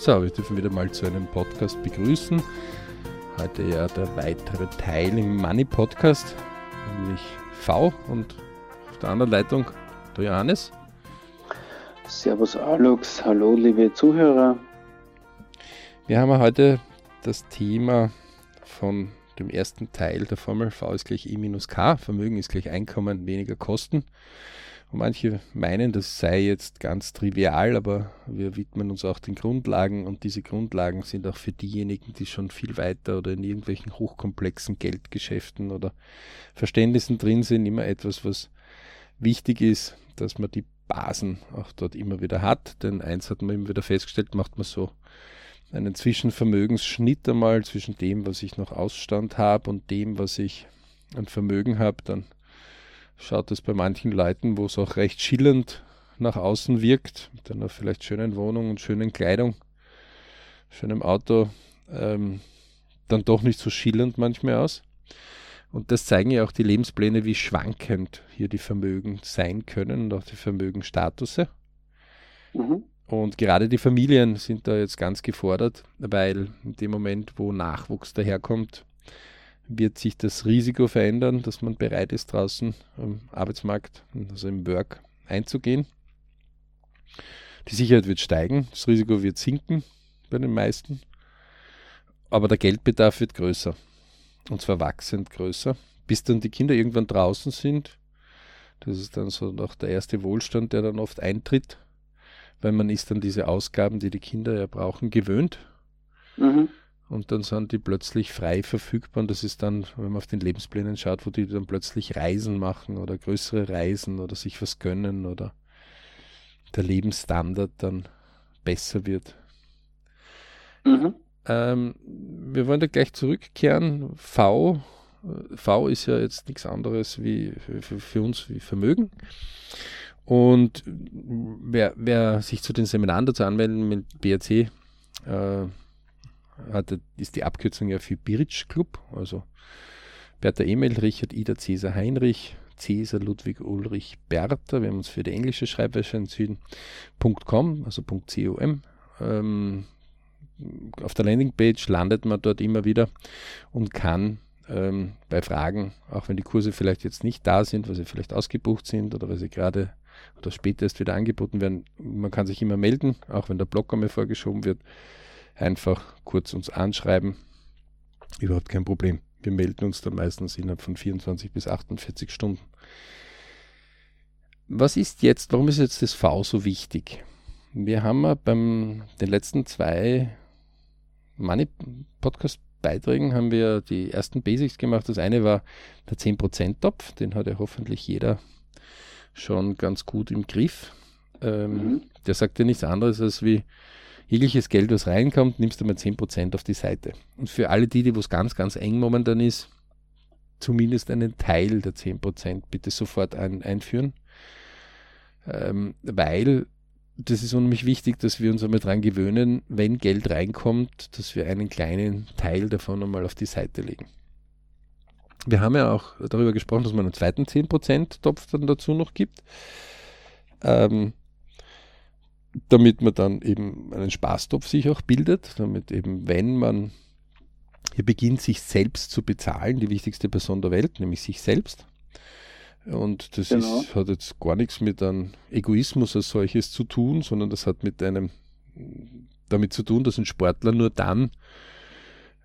So, wir dürfen wieder mal zu einem Podcast begrüßen. Heute ja der weitere Teil im Money Podcast, nämlich V und auf der anderen Leitung der Johannes. Servus Alex, hallo liebe Zuhörer. Wir haben heute das Thema von dem ersten Teil der Formel V ist gleich E minus K, Vermögen ist gleich Einkommen weniger Kosten. Manche meinen, das sei jetzt ganz trivial, aber wir widmen uns auch den Grundlagen und diese Grundlagen sind auch für diejenigen, die schon viel weiter oder in irgendwelchen hochkomplexen Geldgeschäften oder Verständnissen drin sind, immer etwas, was wichtig ist, dass man die Basen auch dort immer wieder hat. Denn eins hat man immer wieder festgestellt, macht man so einen Zwischenvermögensschnitt einmal zwischen dem, was ich noch Ausstand habe und dem, was ich an Vermögen habe, dann schaut es bei manchen Leuten, wo es auch recht schillernd nach außen wirkt, mit einer vielleicht schönen Wohnung und schönen Kleidung, schönem Auto, ähm, dann doch nicht so schillernd manchmal aus. Und das zeigen ja auch die Lebenspläne, wie schwankend hier die Vermögen sein können und auch die Vermögenstatusse. Mhm. Und gerade die Familien sind da jetzt ganz gefordert, weil in dem Moment, wo Nachwuchs daherkommt, wird sich das Risiko verändern, dass man bereit ist, draußen am Arbeitsmarkt, also im Work, einzugehen. Die Sicherheit wird steigen, das Risiko wird sinken bei den meisten, aber der Geldbedarf wird größer. Und zwar wachsend größer, bis dann die Kinder irgendwann draußen sind. Das ist dann so noch der erste Wohlstand, der dann oft eintritt, weil man ist dann diese Ausgaben, die die Kinder ja brauchen, gewöhnt. Mhm und dann sind die plötzlich frei verfügbar und das ist dann, wenn man auf den Lebensplänen schaut, wo die dann plötzlich Reisen machen oder größere Reisen oder sich was gönnen oder der Lebensstandard dann besser wird. Mhm. Ähm, wir wollen da gleich zurückkehren. V, V ist ja jetzt nichts anderes wie für, für uns wie Vermögen. Und wer, wer sich zu den Seminaren dazu anmelden mit BRC, äh, hat, ist die Abkürzung ja für Birch Club, also Bertha Emil, Richard Ida Cäsar Heinrich, Cäsar Ludwig Ulrich Bertha, wir haben uns für die englische Schreibweise entschieden, .com, also .com. Ähm, auf der Landingpage landet man dort immer wieder und kann ähm, bei Fragen, auch wenn die Kurse vielleicht jetzt nicht da sind, weil sie vielleicht ausgebucht sind oder weil sie gerade oder später erst wieder angeboten werden, man kann sich immer melden, auch wenn der Blog einmal vorgeschoben wird einfach kurz uns anschreiben. Überhaupt kein Problem. Wir melden uns dann meistens innerhalb von 24 bis 48 Stunden. Was ist jetzt, warum ist jetzt das V so wichtig? Wir haben ja beim den letzten zwei Money Podcast Beiträgen haben wir die ersten Basics gemacht. Das eine war der 10% Topf, den hat ja hoffentlich jeder schon ganz gut im Griff. Ähm, mhm. Der sagt ja nichts anderes als wie jegliches Geld, was reinkommt, nimmst du mal 10% auf die Seite. Und für alle die, die wo es ganz, ganz eng momentan ist, zumindest einen Teil der 10% bitte sofort ein, einführen. Ähm, weil das ist unheimlich wichtig, dass wir uns einmal daran gewöhnen, wenn Geld reinkommt, dass wir einen kleinen Teil davon einmal auf die Seite legen. Wir haben ja auch darüber gesprochen, dass man einen zweiten 10%-Topf dann dazu noch gibt. Ähm, damit man dann eben einen Spaßtopf sich auch bildet, damit eben, wenn man hier beginnt, sich selbst zu bezahlen, die wichtigste Person der Welt, nämlich sich selbst. Und das genau. ist, hat jetzt gar nichts mit einem Egoismus als solches zu tun, sondern das hat mit einem damit zu tun, dass ein Sportler nur dann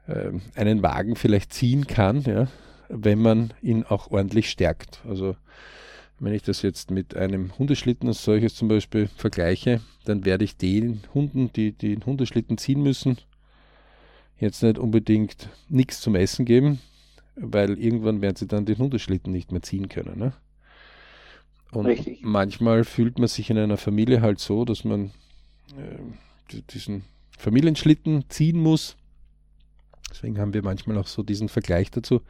äh, einen Wagen vielleicht ziehen kann, ja, wenn man ihn auch ordentlich stärkt. Also wenn ich das jetzt mit einem Hundeschlitten als solches zum Beispiel vergleiche, dann werde ich den Hunden, die den Hundeschlitten ziehen müssen, jetzt nicht unbedingt nichts zum Essen geben, weil irgendwann werden sie dann den Hundeschlitten nicht mehr ziehen können. Ne? Und Richtig. manchmal fühlt man sich in einer Familie halt so, dass man äh, diesen Familienschlitten ziehen muss. Deswegen haben wir manchmal auch so diesen Vergleich dazu.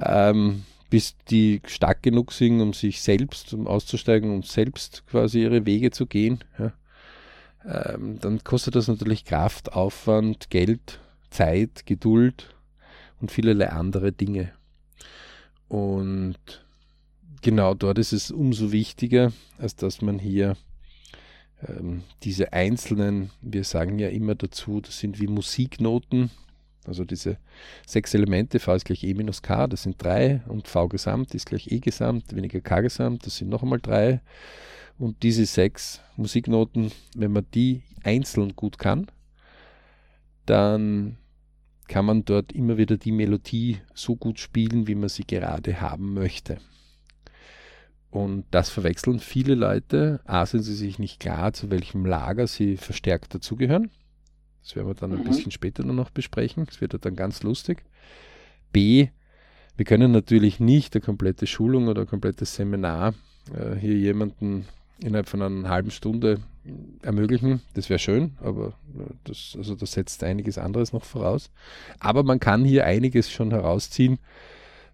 Ähm, bis die stark genug sind, um sich selbst, um auszusteigen und selbst quasi ihre Wege zu gehen, ja, ähm, dann kostet das natürlich Kraft, Aufwand, Geld, Zeit, Geduld und vielerlei andere Dinge. Und genau dort ist es umso wichtiger, als dass man hier ähm, diese einzelnen, wir sagen ja immer dazu, das sind wie Musiknoten, also diese sechs Elemente, V ist gleich E minus K, das sind drei und V gesamt ist gleich E gesamt, weniger K gesamt, das sind noch einmal drei. Und diese sechs Musiknoten, wenn man die einzeln gut kann, dann kann man dort immer wieder die Melodie so gut spielen, wie man sie gerade haben möchte. Und das verwechseln viele Leute. A, sind sie sich nicht klar, zu welchem Lager sie verstärkt dazugehören. Das werden wir dann ein mhm. bisschen später noch besprechen. Das wird dann ganz lustig. B, wir können natürlich nicht eine komplette Schulung oder ein komplettes Seminar äh, hier jemanden innerhalb von einer halben Stunde ermöglichen. Das wäre schön, aber äh, das, also das setzt einiges anderes noch voraus. Aber man kann hier einiges schon herausziehen,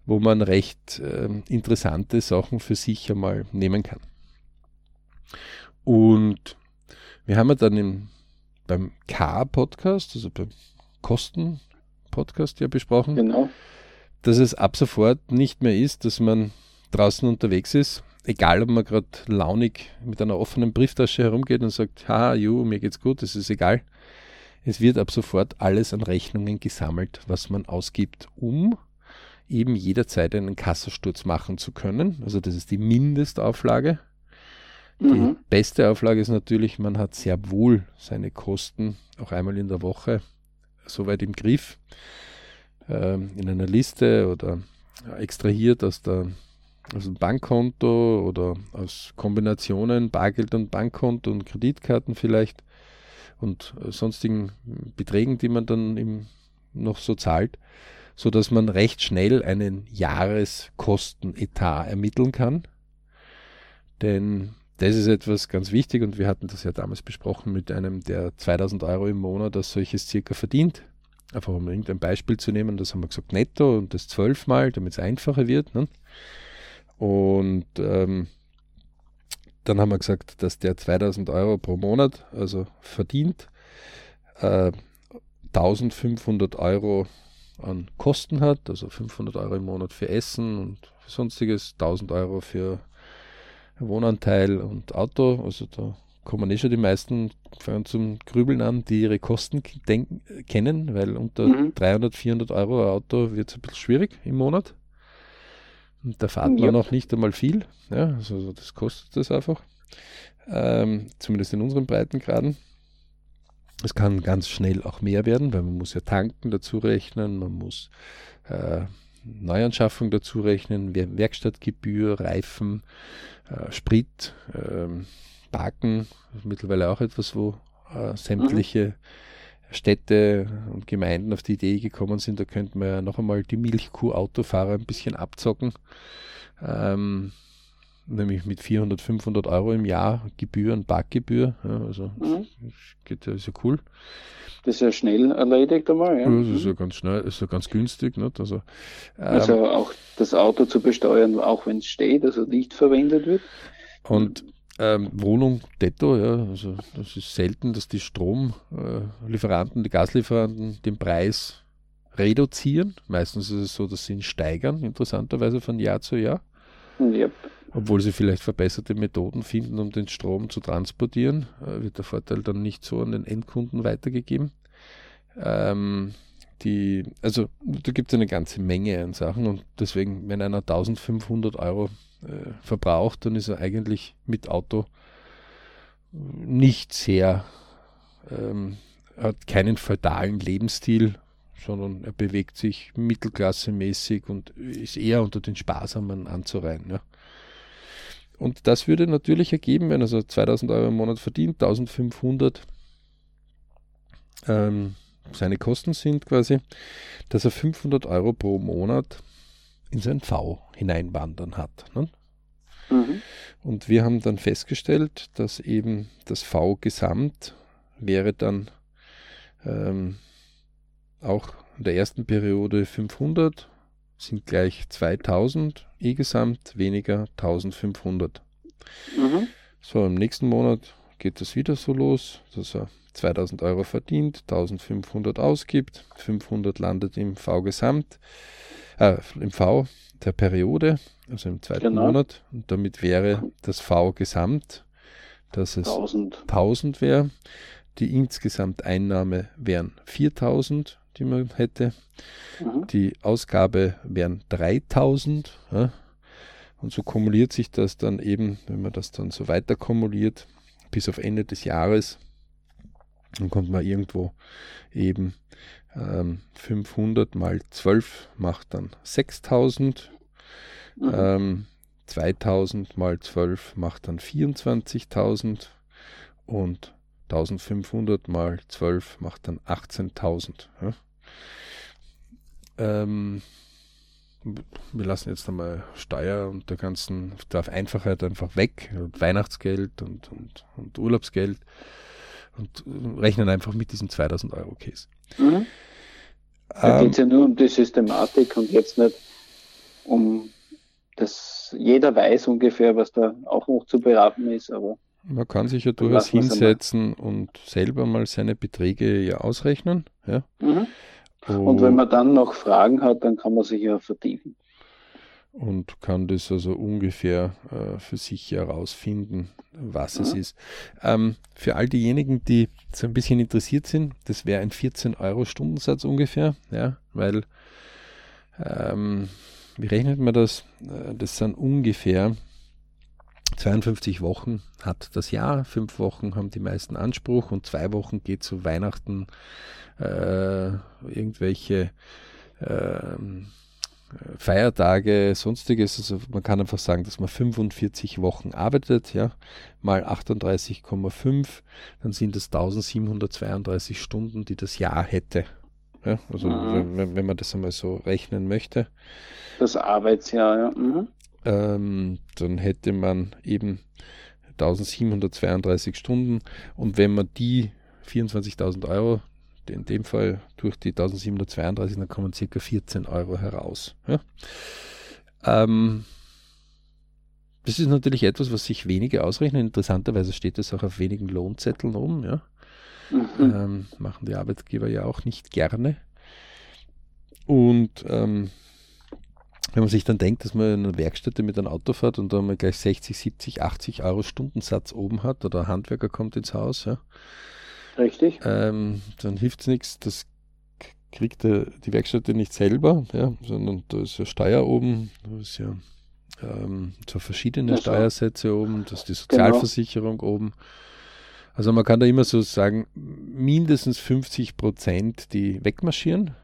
wo man recht äh, interessante Sachen für sich einmal nehmen kann. Und wir haben ja dann im, beim K-Podcast, also beim Kosten-Podcast ja besprochen, genau. dass es ab sofort nicht mehr ist, dass man draußen unterwegs ist, egal ob man gerade launig mit einer offenen Brieftasche herumgeht und sagt, ha, ju, mir geht's gut, das ist egal. Es wird ab sofort alles an Rechnungen gesammelt, was man ausgibt, um eben jederzeit einen Kassasturz machen zu können. Also das ist die Mindestauflage. Die mhm. beste Auflage ist natürlich, man hat sehr wohl seine Kosten auch einmal in der Woche soweit im Griff, ähm, in einer Liste oder extrahiert aus, der, aus dem Bankkonto oder aus Kombinationen Bargeld und Bankkonto und Kreditkarten vielleicht und äh, sonstigen Beträgen, die man dann im, noch so zahlt so dass man recht schnell einen Jahreskostenetat ermitteln kann. Denn das ist etwas ganz wichtig und wir hatten das ja damals besprochen mit einem, der 2000 Euro im Monat als solches circa verdient. Einfach um irgendein Beispiel zu nehmen, das haben wir gesagt netto und das zwölfmal, damit es einfacher wird. Ne? Und ähm, dann haben wir gesagt, dass der 2000 Euro pro Monat also verdient, äh, 1500 Euro an Kosten hat, also 500 Euro im Monat für Essen und sonstiges, 1000 Euro für Wohnanteil und Auto, also da kommen eh schon die meisten fangen zum Grübeln an, die ihre Kosten denken, kennen, weil unter mhm. 300, 400 Euro Auto wird es ein bisschen schwierig im Monat. Und da fahrt man ja. noch nicht einmal viel. Ja, also das kostet das einfach. Ähm, zumindest in unseren Breitengraden. Es kann ganz schnell auch mehr werden, weil man muss ja tanken dazu rechnen, man muss äh, Neuanschaffung dazu rechnen, Werkstattgebühr, Reifen, äh, Sprit, äh, Parken, mittlerweile auch etwas, wo äh, sämtliche mhm. Städte und Gemeinden auf die Idee gekommen sind, da könnte man ja noch einmal die Milchkuh-Autofahrer ein bisschen abzocken. Ähm, nämlich mit 400, 500 Euro im Jahr Gebühren, Parkgebühr. Ja, also mhm. das geht ja, ist ja cool. Das ist ja schnell erledigt einmal. Ja, ja das ist ja ganz schnell, ist ja ganz günstig. Nicht? Also, ähm, also auch das Auto zu besteuern, auch wenn es steht, also nicht verwendet wird. Und ähm, Wohnung detto, ja, also das ist selten, dass die Stromlieferanten, die Gaslieferanten den Preis reduzieren. Meistens ist es so, dass sie ihn steigern, interessanterweise von Jahr zu Jahr. Yep. Obwohl sie vielleicht verbesserte Methoden finden, um den Strom zu transportieren, äh, wird der Vorteil dann nicht so an den Endkunden weitergegeben. Ähm, die, also da gibt es eine ganze Menge an Sachen und deswegen, wenn einer 1500 Euro äh, verbraucht, dann ist er eigentlich mit Auto nicht sehr, ähm, hat keinen feudalen Lebensstil, sondern er bewegt sich mittelklassemäßig und ist eher unter den Sparsamen anzureihen. Ja. Und das würde natürlich ergeben, wenn er so 2000 Euro im Monat verdient, 1500 ähm, seine Kosten sind quasi, dass er 500 Euro pro Monat in sein V hineinwandern hat. Ne? Mhm. Und wir haben dann festgestellt, dass eben das V gesamt wäre dann ähm, auch in der ersten Periode 500 sind gleich 2000 E-Gesamt weniger 1500. Mhm. So, im nächsten Monat geht das wieder so los, dass er 2000 Euro verdient, 1500 ausgibt, 500 landet im V-Gesamt, äh, im V der Periode, also im zweiten genau. Monat. Und damit wäre das V-Gesamt dass es 1000, 1000 wäre. Die insgesamt Einnahme wären 4000, die man hätte. Mhm. Die Ausgabe wären 3000. Ja. Und so kumuliert sich das dann eben, wenn man das dann so weiter kumuliert, bis auf Ende des Jahres, dann kommt man irgendwo eben ähm, 500 mal 12 macht dann 6000. Mhm. Ähm, 2000 mal 12 macht dann 24.000 und 1500 mal 12 macht dann 18.000. Ja. Ähm, wir lassen jetzt einmal Steuer und der ganzen, der Einfachheit einfach weg, und Weihnachtsgeld und, und, und Urlaubsgeld und rechnen einfach mit diesem 2000 Euro Case. Mhm. Da ähm, geht es ja nur um die Systematik und jetzt nicht um das, jeder weiß ungefähr, was da auch noch zu beraten ist, aber. Man kann sich ja durchaus hinsetzen und selber mal seine Beträge ja ausrechnen. Ja. Mhm. Und wenn man dann noch Fragen hat, dann kann man sich ja vertiefen. Und kann das also ungefähr äh, für sich herausfinden, was ja. es ist. Ähm, für all diejenigen, die so ein bisschen interessiert sind, das wäre ein 14 Euro Stundensatz ungefähr, ja, weil ähm, wie rechnet man das? Äh, das sind ungefähr 52 Wochen hat das Jahr, fünf Wochen haben die meisten Anspruch und zwei Wochen geht zu Weihnachten äh, irgendwelche äh, Feiertage, sonstiges. Also man kann einfach sagen, dass man 45 Wochen arbeitet, ja, mal 38,5, dann sind es 1732 Stunden, die das Jahr hätte. Ja, also mhm. wenn, wenn, man das einmal so rechnen möchte. Das Arbeitsjahr, ja. Mhm. Ähm, dann hätte man eben 1732 Stunden und wenn man die 24.000 Euro in dem Fall durch die 1732, dann kommen circa 14 Euro heraus. Ja. Ähm, das ist natürlich etwas, was sich wenige ausrechnen. Interessanterweise steht es auch auf wenigen Lohnzetteln rum. Ja. Mhm. Ähm, machen die Arbeitgeber ja auch nicht gerne. Und ähm, wenn man sich dann denkt, dass man in einer Werkstätte mit einem Auto fährt und da mal gleich 60, 70, 80 Euro Stundensatz oben hat oder ein Handwerker kommt ins Haus, ja, Richtig. Ähm, dann hilft es nichts, das kriegt der, die Werkstätte nicht selber, ja, sondern da ist ja Steuer oben, da ist ja ähm, so verschiedene ja, Steuersätze oben, da ist die genau. Sozialversicherung genau. oben. Also man kann da immer so sagen, mindestens 50 Prozent, die wegmarschieren.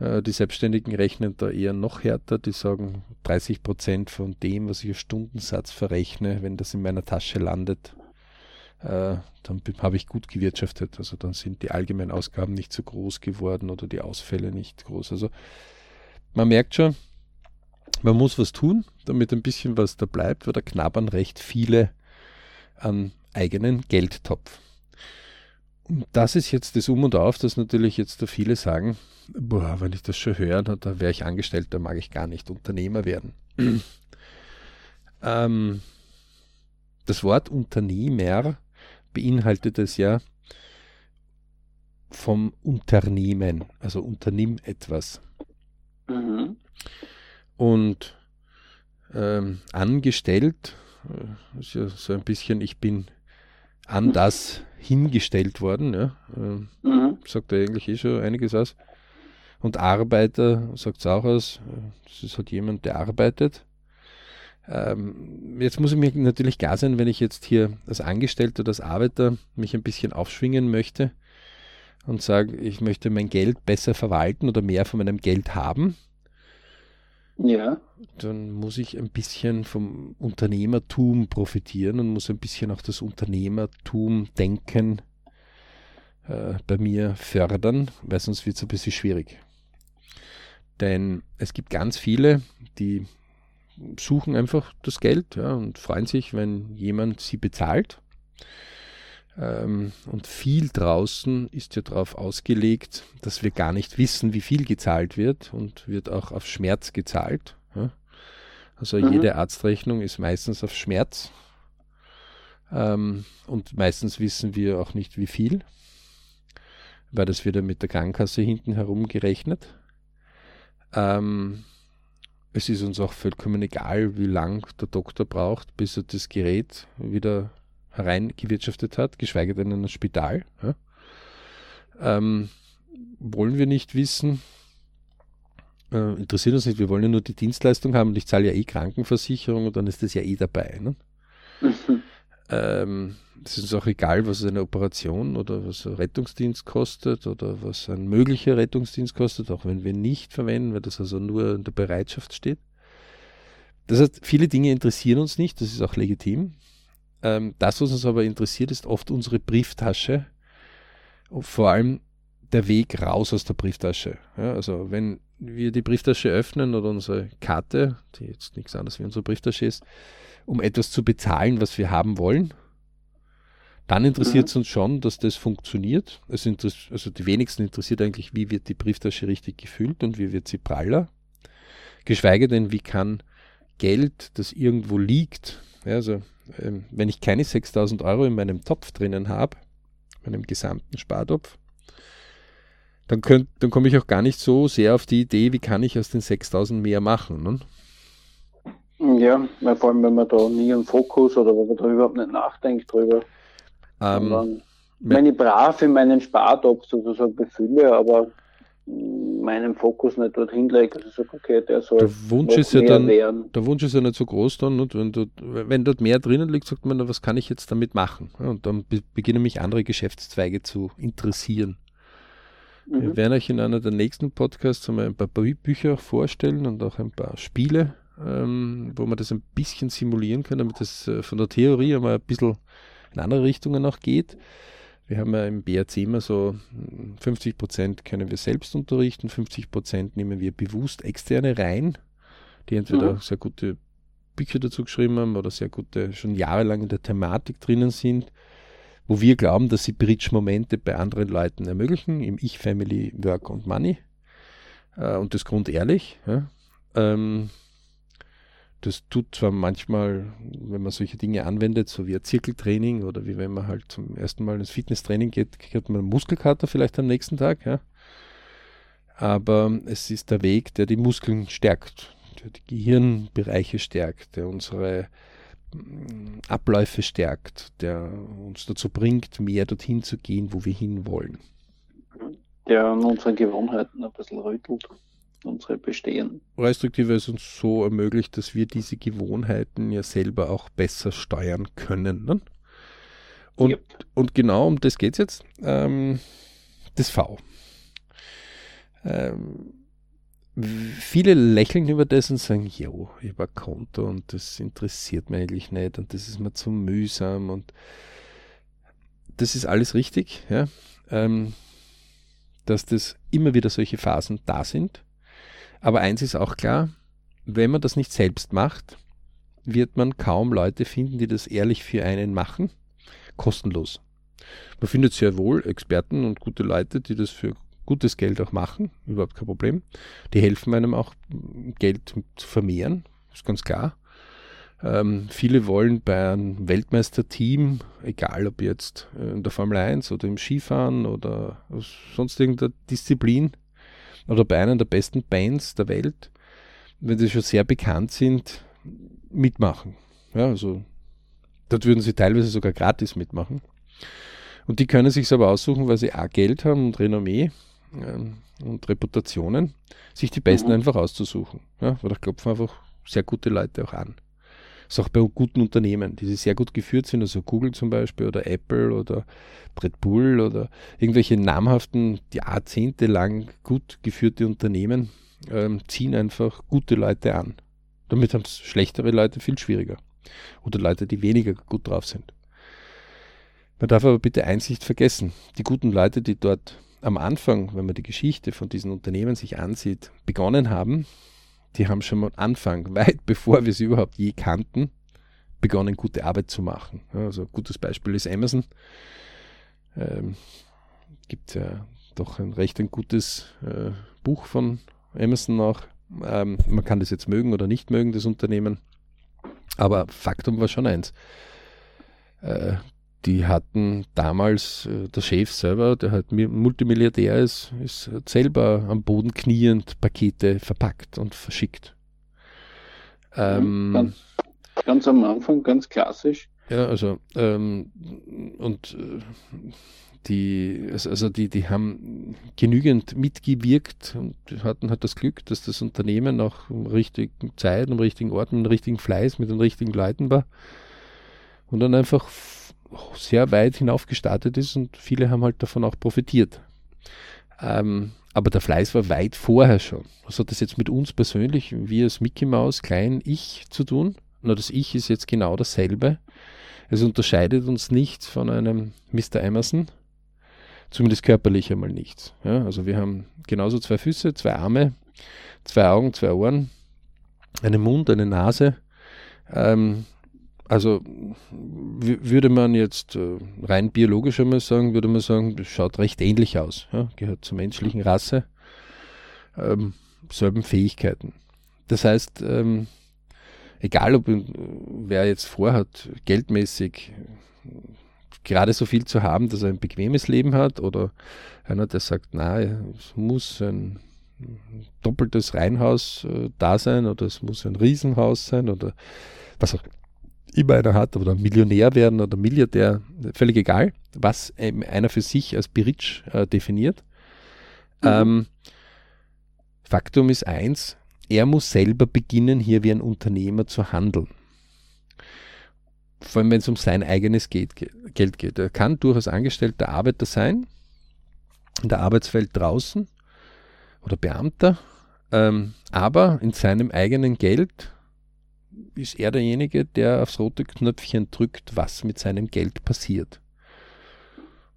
Äh, die Selbstständigen rechnen da eher noch härter, die sagen 30 Prozent von dem, was ich als Stundensatz verrechne, wenn das in meiner Tasche landet, äh, dann habe ich gut gewirtschaftet. Also dann sind die allgemeinen Ausgaben nicht so groß geworden oder die Ausfälle nicht groß. Also man merkt schon, man muss was tun, damit ein bisschen was da bleibt, weil da knabbern recht viele an eigenen Geldtopf. Das ist jetzt das Um und Auf, dass natürlich jetzt da viele sagen, boah, wenn ich das schon höre, da wäre ich angestellt, da mag ich gar nicht Unternehmer werden. ähm, das Wort Unternehmer beinhaltet es ja vom Unternehmen, also unternimm etwas. Mhm. Und ähm, angestellt äh, ist ja so ein bisschen, ich bin an das hingestellt worden, ja. Äh, mhm. sagt er eigentlich eh schon einiges aus. Und Arbeiter sagt es auch aus, das ist halt jemand, der arbeitet. Ähm, jetzt muss ich mir natürlich klar sein, wenn ich jetzt hier als Angestellter oder als Arbeiter mich ein bisschen aufschwingen möchte und sage, ich möchte mein Geld besser verwalten oder mehr von meinem Geld haben, ja. dann muss ich ein bisschen vom Unternehmertum profitieren und muss ein bisschen auch das Unternehmertum denken äh, bei mir fördern, weil sonst wird es ein bisschen schwierig. Denn es gibt ganz viele, die suchen einfach das Geld ja, und freuen sich, wenn jemand sie bezahlt. Ähm, und viel draußen ist ja darauf ausgelegt, dass wir gar nicht wissen, wie viel gezahlt wird und wird auch auf Schmerz gezahlt. Also mhm. jede Arztrechnung ist meistens auf Schmerz. Ähm, und meistens wissen wir auch nicht, wie viel, weil das wird ja mit der Krankenkasse hinten herum gerechnet. Ähm, es ist uns auch vollkommen egal, wie lang der Doktor braucht, bis er das Gerät wieder hereingewirtschaftet hat, geschweige denn in ein Spital. Ja? Ähm, wollen wir nicht wissen, äh, interessiert uns nicht, wir wollen ja nur die Dienstleistung haben und ich zahle ja eh Krankenversicherung und dann ist das ja eh dabei. Ne? Mhm. Ähm, es ist uns auch egal, was eine Operation oder was ein Rettungsdienst kostet oder was ein möglicher Rettungsdienst kostet, auch wenn wir nicht verwenden, weil das also nur in der Bereitschaft steht. Das heißt, viele Dinge interessieren uns nicht, das ist auch legitim. Ähm, das, was uns aber interessiert, ist oft unsere Brieftasche und vor allem der Weg raus aus der Brieftasche. Ja, also wenn wir die Brieftasche öffnen oder unsere Karte, die jetzt nichts anderes wie unsere Brieftasche ist, um etwas zu bezahlen, was wir haben wollen, dann interessiert es mhm. uns schon, dass das funktioniert. Es also die wenigsten interessiert eigentlich, wie wird die Brieftasche richtig gefüllt und wie wird sie praller. Geschweige denn, wie kann Geld, das irgendwo liegt, ja, also ähm, wenn ich keine 6000 Euro in meinem Topf drinnen habe, meinem gesamten Spartopf, dann, dann komme ich auch gar nicht so sehr auf die Idee, wie kann ich aus den 6000 mehr machen. Ne? Ja, vor allem, wenn man da nie einen Fokus oder wenn man da überhaupt nicht nachdenkt drüber. Ähm, wenn ich brav in meinen Spartopf sozusagen befülle, aber meinen Fokus nicht dorthin lege, also sage, okay, der soll der Wunsch ist ja dann, werden. Der Wunsch ist ja nicht so groß dann und wenn, dort, wenn dort mehr drinnen liegt, sagt man, was kann ich jetzt damit machen? Und dann be beginnen mich andere Geschäftszweige zu interessieren. Mhm. Wir werden euch in einer der nächsten Podcasts einmal ein paar Bücher vorstellen und auch ein paar Spiele, ähm, wo man das ein bisschen simulieren kann, damit das äh, von der Theorie einmal ein bisschen in andere Richtungen auch geht. Wir haben ja im BRC immer so 50 hm, Prozent können wir selbst unterrichten, 50 Prozent nehmen wir bewusst externe rein, die entweder mhm. sehr gute Bücher dazu geschrieben haben oder sehr gute, schon jahrelang in der Thematik drinnen sind, wo wir glauben, dass sie Bridge-Momente bei anderen Leuten ermöglichen, im Ich, Family, Work und Money. Äh, und das grundehrlich. Ja. Ähm, das tut zwar manchmal, wenn man solche Dinge anwendet, so wie ein Zirkeltraining oder wie wenn man halt zum ersten Mal ins Fitnesstraining geht, kriegt man einen Muskelkater vielleicht am nächsten Tag, ja. Aber es ist der Weg, der die Muskeln stärkt, der die Gehirnbereiche stärkt, der unsere mm, Abläufe stärkt, der uns dazu bringt, mehr dorthin zu gehen, wo wir hinwollen. Der an unseren Gewohnheiten ein bisschen rüttelt unsere bestehen. Restriktive es uns so ermöglicht, dass wir diese Gewohnheiten ja selber auch besser steuern können. Ne? Und, yep. und genau um das geht es jetzt. Ähm, das V. Ähm, viele lächeln über das und sagen, jo, ich habe ein Konto und das interessiert mich eigentlich nicht und das ist mir zu mühsam und das ist alles richtig, ja. Ähm, dass das immer wieder solche Phasen da sind aber eins ist auch klar, wenn man das nicht selbst macht, wird man kaum Leute finden, die das ehrlich für einen machen, kostenlos. Man findet sehr wohl Experten und gute Leute, die das für gutes Geld auch machen, überhaupt kein Problem. Die helfen einem auch, Geld zu vermehren, ist ganz klar. Ähm, viele wollen bei einem Weltmeisterteam, egal ob jetzt in der Formel 1 oder im Skifahren oder sonst irgendeiner Disziplin, oder bei einer der besten Bands der Welt, wenn sie schon sehr bekannt sind, mitmachen. Ja, also dort würden sie teilweise sogar gratis mitmachen. Und die können sich aber aussuchen, weil sie auch Geld haben und Renommee äh, und Reputationen, sich die Besten mhm. einfach auszusuchen. Ja, weil da klopfen einfach sehr gute Leute auch an ist auch bei guten Unternehmen, die sehr gut geführt sind, also Google zum Beispiel oder Apple oder Red Bull oder irgendwelche namhaften, jahrzehntelang gut geführte Unternehmen ähm, ziehen einfach gute Leute an. Damit haben es schlechtere Leute viel schwieriger. Oder Leute, die weniger gut drauf sind. Man darf aber bitte eins nicht vergessen. Die guten Leute, die dort am Anfang, wenn man die Geschichte von diesen Unternehmen sich ansieht, begonnen haben, die haben schon am Anfang, weit bevor wir sie überhaupt je kannten, begonnen, gute Arbeit zu machen. Also ein gutes Beispiel ist Amazon. Ähm, gibt ja doch ein recht ein gutes äh, Buch von Amazon auch. Ähm, man kann das jetzt mögen oder nicht mögen, das Unternehmen. Aber Faktum war schon eins. Äh, die hatten damals, äh, der Chef selber, der halt Multimilliardär ist, ist selber am Boden kniend Pakete verpackt und verschickt. Ähm, ganz, ganz, am Anfang, ganz klassisch, Ja, also ähm, und äh, die, also die, die haben genügend mitgewirkt und hatten halt das Glück, dass das Unternehmen auch im richtigen Zeit, am richtigen Ort, mit dem richtigen Fleiß, mit den richtigen Leuten war und dann einfach sehr weit hinauf gestartet ist und viele haben halt davon auch profitiert. Ähm, aber der Fleiß war weit vorher schon. Was hat das jetzt mit uns persönlich, wie als Mickey Mouse, klein Ich zu tun? Na, das Ich ist jetzt genau dasselbe. Es unterscheidet uns nichts von einem Mr. Emerson, zumindest körperlich einmal nichts. Ja, also wir haben genauso zwei Füße, zwei Arme, zwei Augen, zwei Ohren, einen Mund, eine Nase. Ähm, also würde man jetzt äh, rein biologisch einmal sagen, würde man sagen, das schaut recht ähnlich aus. Ja? Gehört zur menschlichen Rasse. Ähm, selben Fähigkeiten. Das heißt, ähm, egal ob wer jetzt vorhat, geldmäßig gerade so viel zu haben, dass er ein bequemes Leben hat oder einer, der sagt, na, es muss ein doppeltes Reihenhaus äh, da sein oder es muss ein Riesenhaus sein oder was auch immer einer hat oder Millionär werden oder Milliardär, völlig egal, was einer für sich als Berich äh, definiert. Mhm. Ähm, Faktum ist eins, er muss selber beginnen, hier wie ein Unternehmer zu handeln. Vor allem, wenn es um sein eigenes Geld geht. Er kann durchaus angestellter Arbeiter sein, in der Arbeitswelt draußen oder Beamter, ähm, aber in seinem eigenen Geld ist er derjenige, der aufs rote Knöpfchen drückt, was mit seinem Geld passiert.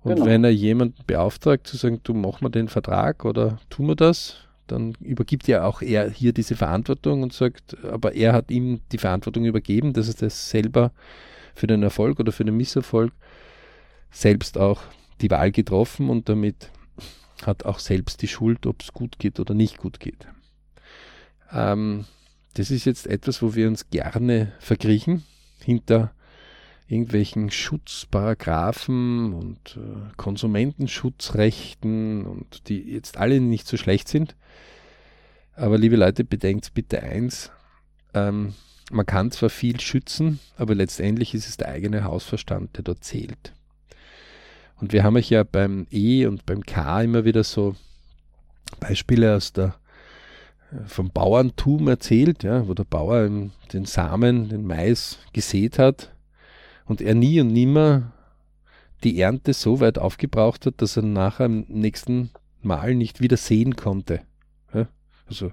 Und genau. wenn er jemanden beauftragt, zu sagen, du mach mal den Vertrag oder tu mir das, dann übergibt ja auch er hier diese Verantwortung und sagt, aber er hat ihm die Verantwortung übergeben, dass er das selber für den Erfolg oder für den Misserfolg selbst auch die Wahl getroffen und damit hat auch selbst die Schuld, ob es gut geht oder nicht gut geht. Ähm, das ist jetzt etwas, wo wir uns gerne verkriechen hinter irgendwelchen Schutzparagraphen und äh, Konsumentenschutzrechten und die jetzt alle nicht so schlecht sind. Aber liebe Leute, bedenkt bitte eins, ähm, man kann zwar viel schützen, aber letztendlich ist es der eigene Hausverstand, der dort zählt. Und wir haben euch ja beim E und beim K immer wieder so Beispiele aus der vom Bauerntum erzählt, ja, wo der Bauer den Samen, den Mais gesät hat und er nie und nimmer die Ernte so weit aufgebraucht hat, dass er nachher im nächsten Mal nicht wieder sehen konnte. Ja, also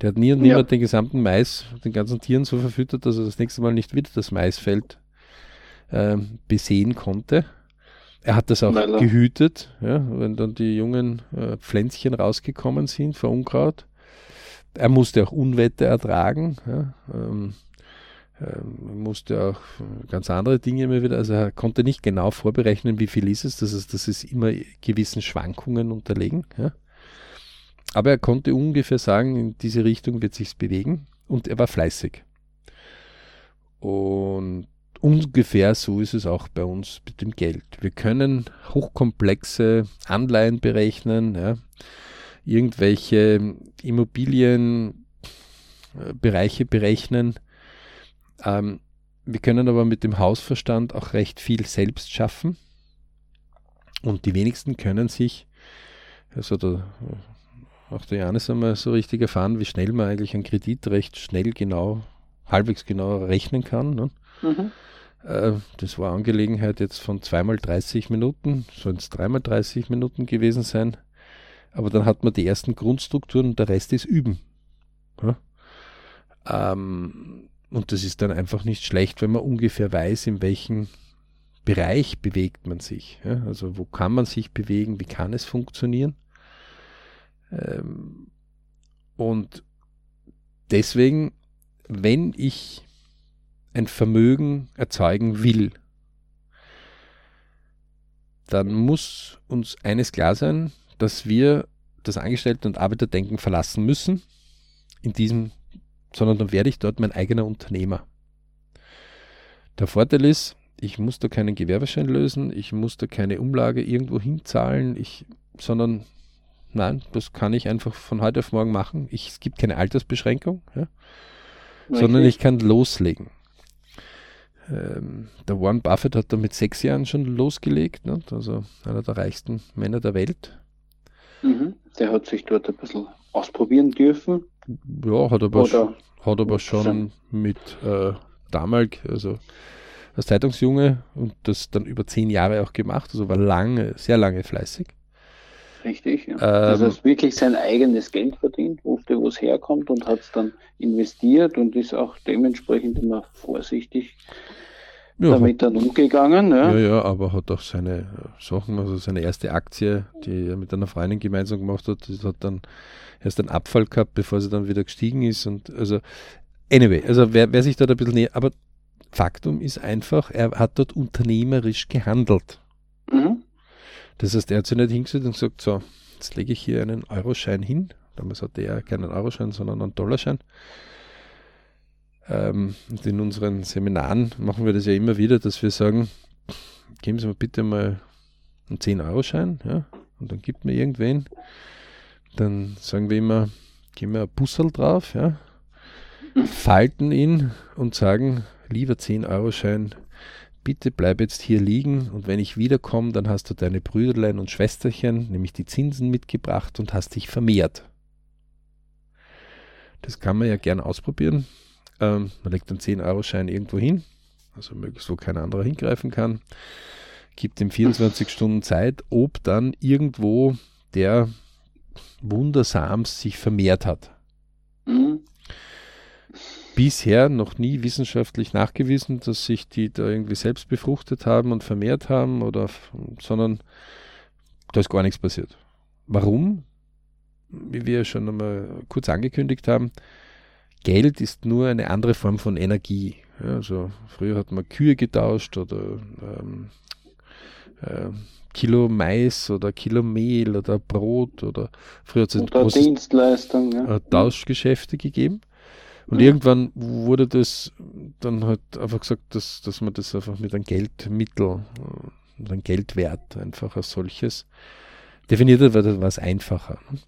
der hat nie und nimmer ja. den gesamten Mais, den ganzen Tieren so verfüttert, dass er das nächste Mal nicht wieder das Maisfeld äh, besehen konnte. Er hat das auch Leider. gehütet, ja, wenn dann die jungen äh, Pflänzchen rausgekommen sind vor Unkraut er musste auch Unwetter ertragen. Ja, ähm, ähm, musste auch ganz andere Dinge immer wieder, also er konnte nicht genau vorberechnen, wie viel ist es, das ist, das ist immer gewissen Schwankungen unterlegen. Ja. Aber er konnte ungefähr sagen, in diese Richtung wird sich's bewegen und er war fleißig. Und ungefähr so ist es auch bei uns mit dem Geld. Wir können hochkomplexe Anleihen berechnen, ja irgendwelche Immobilienbereiche berechnen. Ähm, wir können aber mit dem Hausverstand auch recht viel selbst schaffen. Und die wenigsten können sich, also der, auch der Janis einmal so richtig erfahren, wie schnell man eigentlich einen Kredit recht schnell genau, halbwegs genau rechnen kann. Ne? Mhm. Äh, das war Angelegenheit jetzt von zweimal 30 Minuten, sollen es dreimal 30 Minuten gewesen sein aber dann hat man die ersten Grundstrukturen und der Rest ist Üben. Ja? Ähm, und das ist dann einfach nicht schlecht, wenn man ungefähr weiß, in welchem Bereich bewegt man sich. Ja? Also wo kann man sich bewegen, wie kann es funktionieren. Ähm, und deswegen, wenn ich ein Vermögen erzeugen will, dann muss uns eines klar sein, dass wir das Angestellten- und Arbeiterdenken verlassen müssen, in diesem, sondern dann werde ich dort mein eigener Unternehmer. Der Vorteil ist, ich muss da keinen Gewerbeschein lösen, ich muss da keine Umlage irgendwo hinzahlen, ich, sondern nein, das kann ich einfach von heute auf morgen machen. Ich, es gibt keine Altersbeschränkung, ja, sondern ich kann loslegen. ähm, der Warren Buffett hat da mit sechs Jahren schon losgelegt, ne? also einer der reichsten Männer der Welt. Mhm. Der hat sich dort ein bisschen ausprobieren dürfen. Ja, hat aber, schon, hat aber schon mit äh, damals, also als Zeitungsjunge und das dann über zehn Jahre auch gemacht, also war lange, sehr lange fleißig. Richtig, ja. Ähm, also er wirklich sein eigenes Geld verdient, wusste, wo es herkommt und hat es dann investiert und ist auch dementsprechend immer vorsichtig ja, damit dann umgegangen. Ja. ja, ja, aber hat auch seine Sachen, also seine erste Aktie, die er mit einer Freundin gemeinsam gemacht hat, das hat dann erst einen Abfall gehabt, bevor sie dann wieder gestiegen ist und also anyway, also wer, wer sich dort ein bisschen näher, aber Faktum ist einfach, er hat dort unternehmerisch gehandelt. Mhm. Das heißt, er hat sich nicht hingesetzt und gesagt, so, jetzt lege ich hier einen Euroschein hin. Damals hatte er keinen Euroschein, sondern einen Dollarschein. Ähm, und in unseren Seminaren machen wir das ja immer wieder, dass wir sagen, geben Sie mir bitte mal einen 10-Euro-Schein, ja, und dann gibt mir irgendwen. Dann sagen wir immer, geben wir ein Bussel drauf, ja, falten ihn und sagen, lieber 10-Euro-Schein, bitte bleib jetzt hier liegen und wenn ich wiederkomme, dann hast du deine Brüderlein und Schwesterchen, nämlich die Zinsen mitgebracht und hast dich vermehrt. Das kann man ja gern ausprobieren. Ähm, man legt einen 10-Euro-Schein irgendwo hin, also möglichst wo kein anderer hingreifen kann, gibt ihm 24 Stunden Zeit, ob dann irgendwo der wundersams sich vermehrt hat. Mhm bisher noch nie wissenschaftlich nachgewiesen, dass sich die da irgendwie selbst befruchtet haben und vermehrt haben, oder, sondern da ist gar nichts passiert. Warum? Wie wir schon einmal kurz angekündigt haben, Geld ist nur eine andere Form von Energie. Ja, also früher hat man Kühe getauscht oder ähm, äh, Kilo Mais oder Kilo Mehl oder Brot oder früher hat es große Dienstleistung, ja. Äh, Tauschgeschäfte gegeben. Und mhm. irgendwann wurde das dann halt einfach gesagt, dass, dass man das einfach mit einem Geldmittel, mit äh, einem Geldwert einfach als solches definiert hat, weil das war es einfacher. Ne?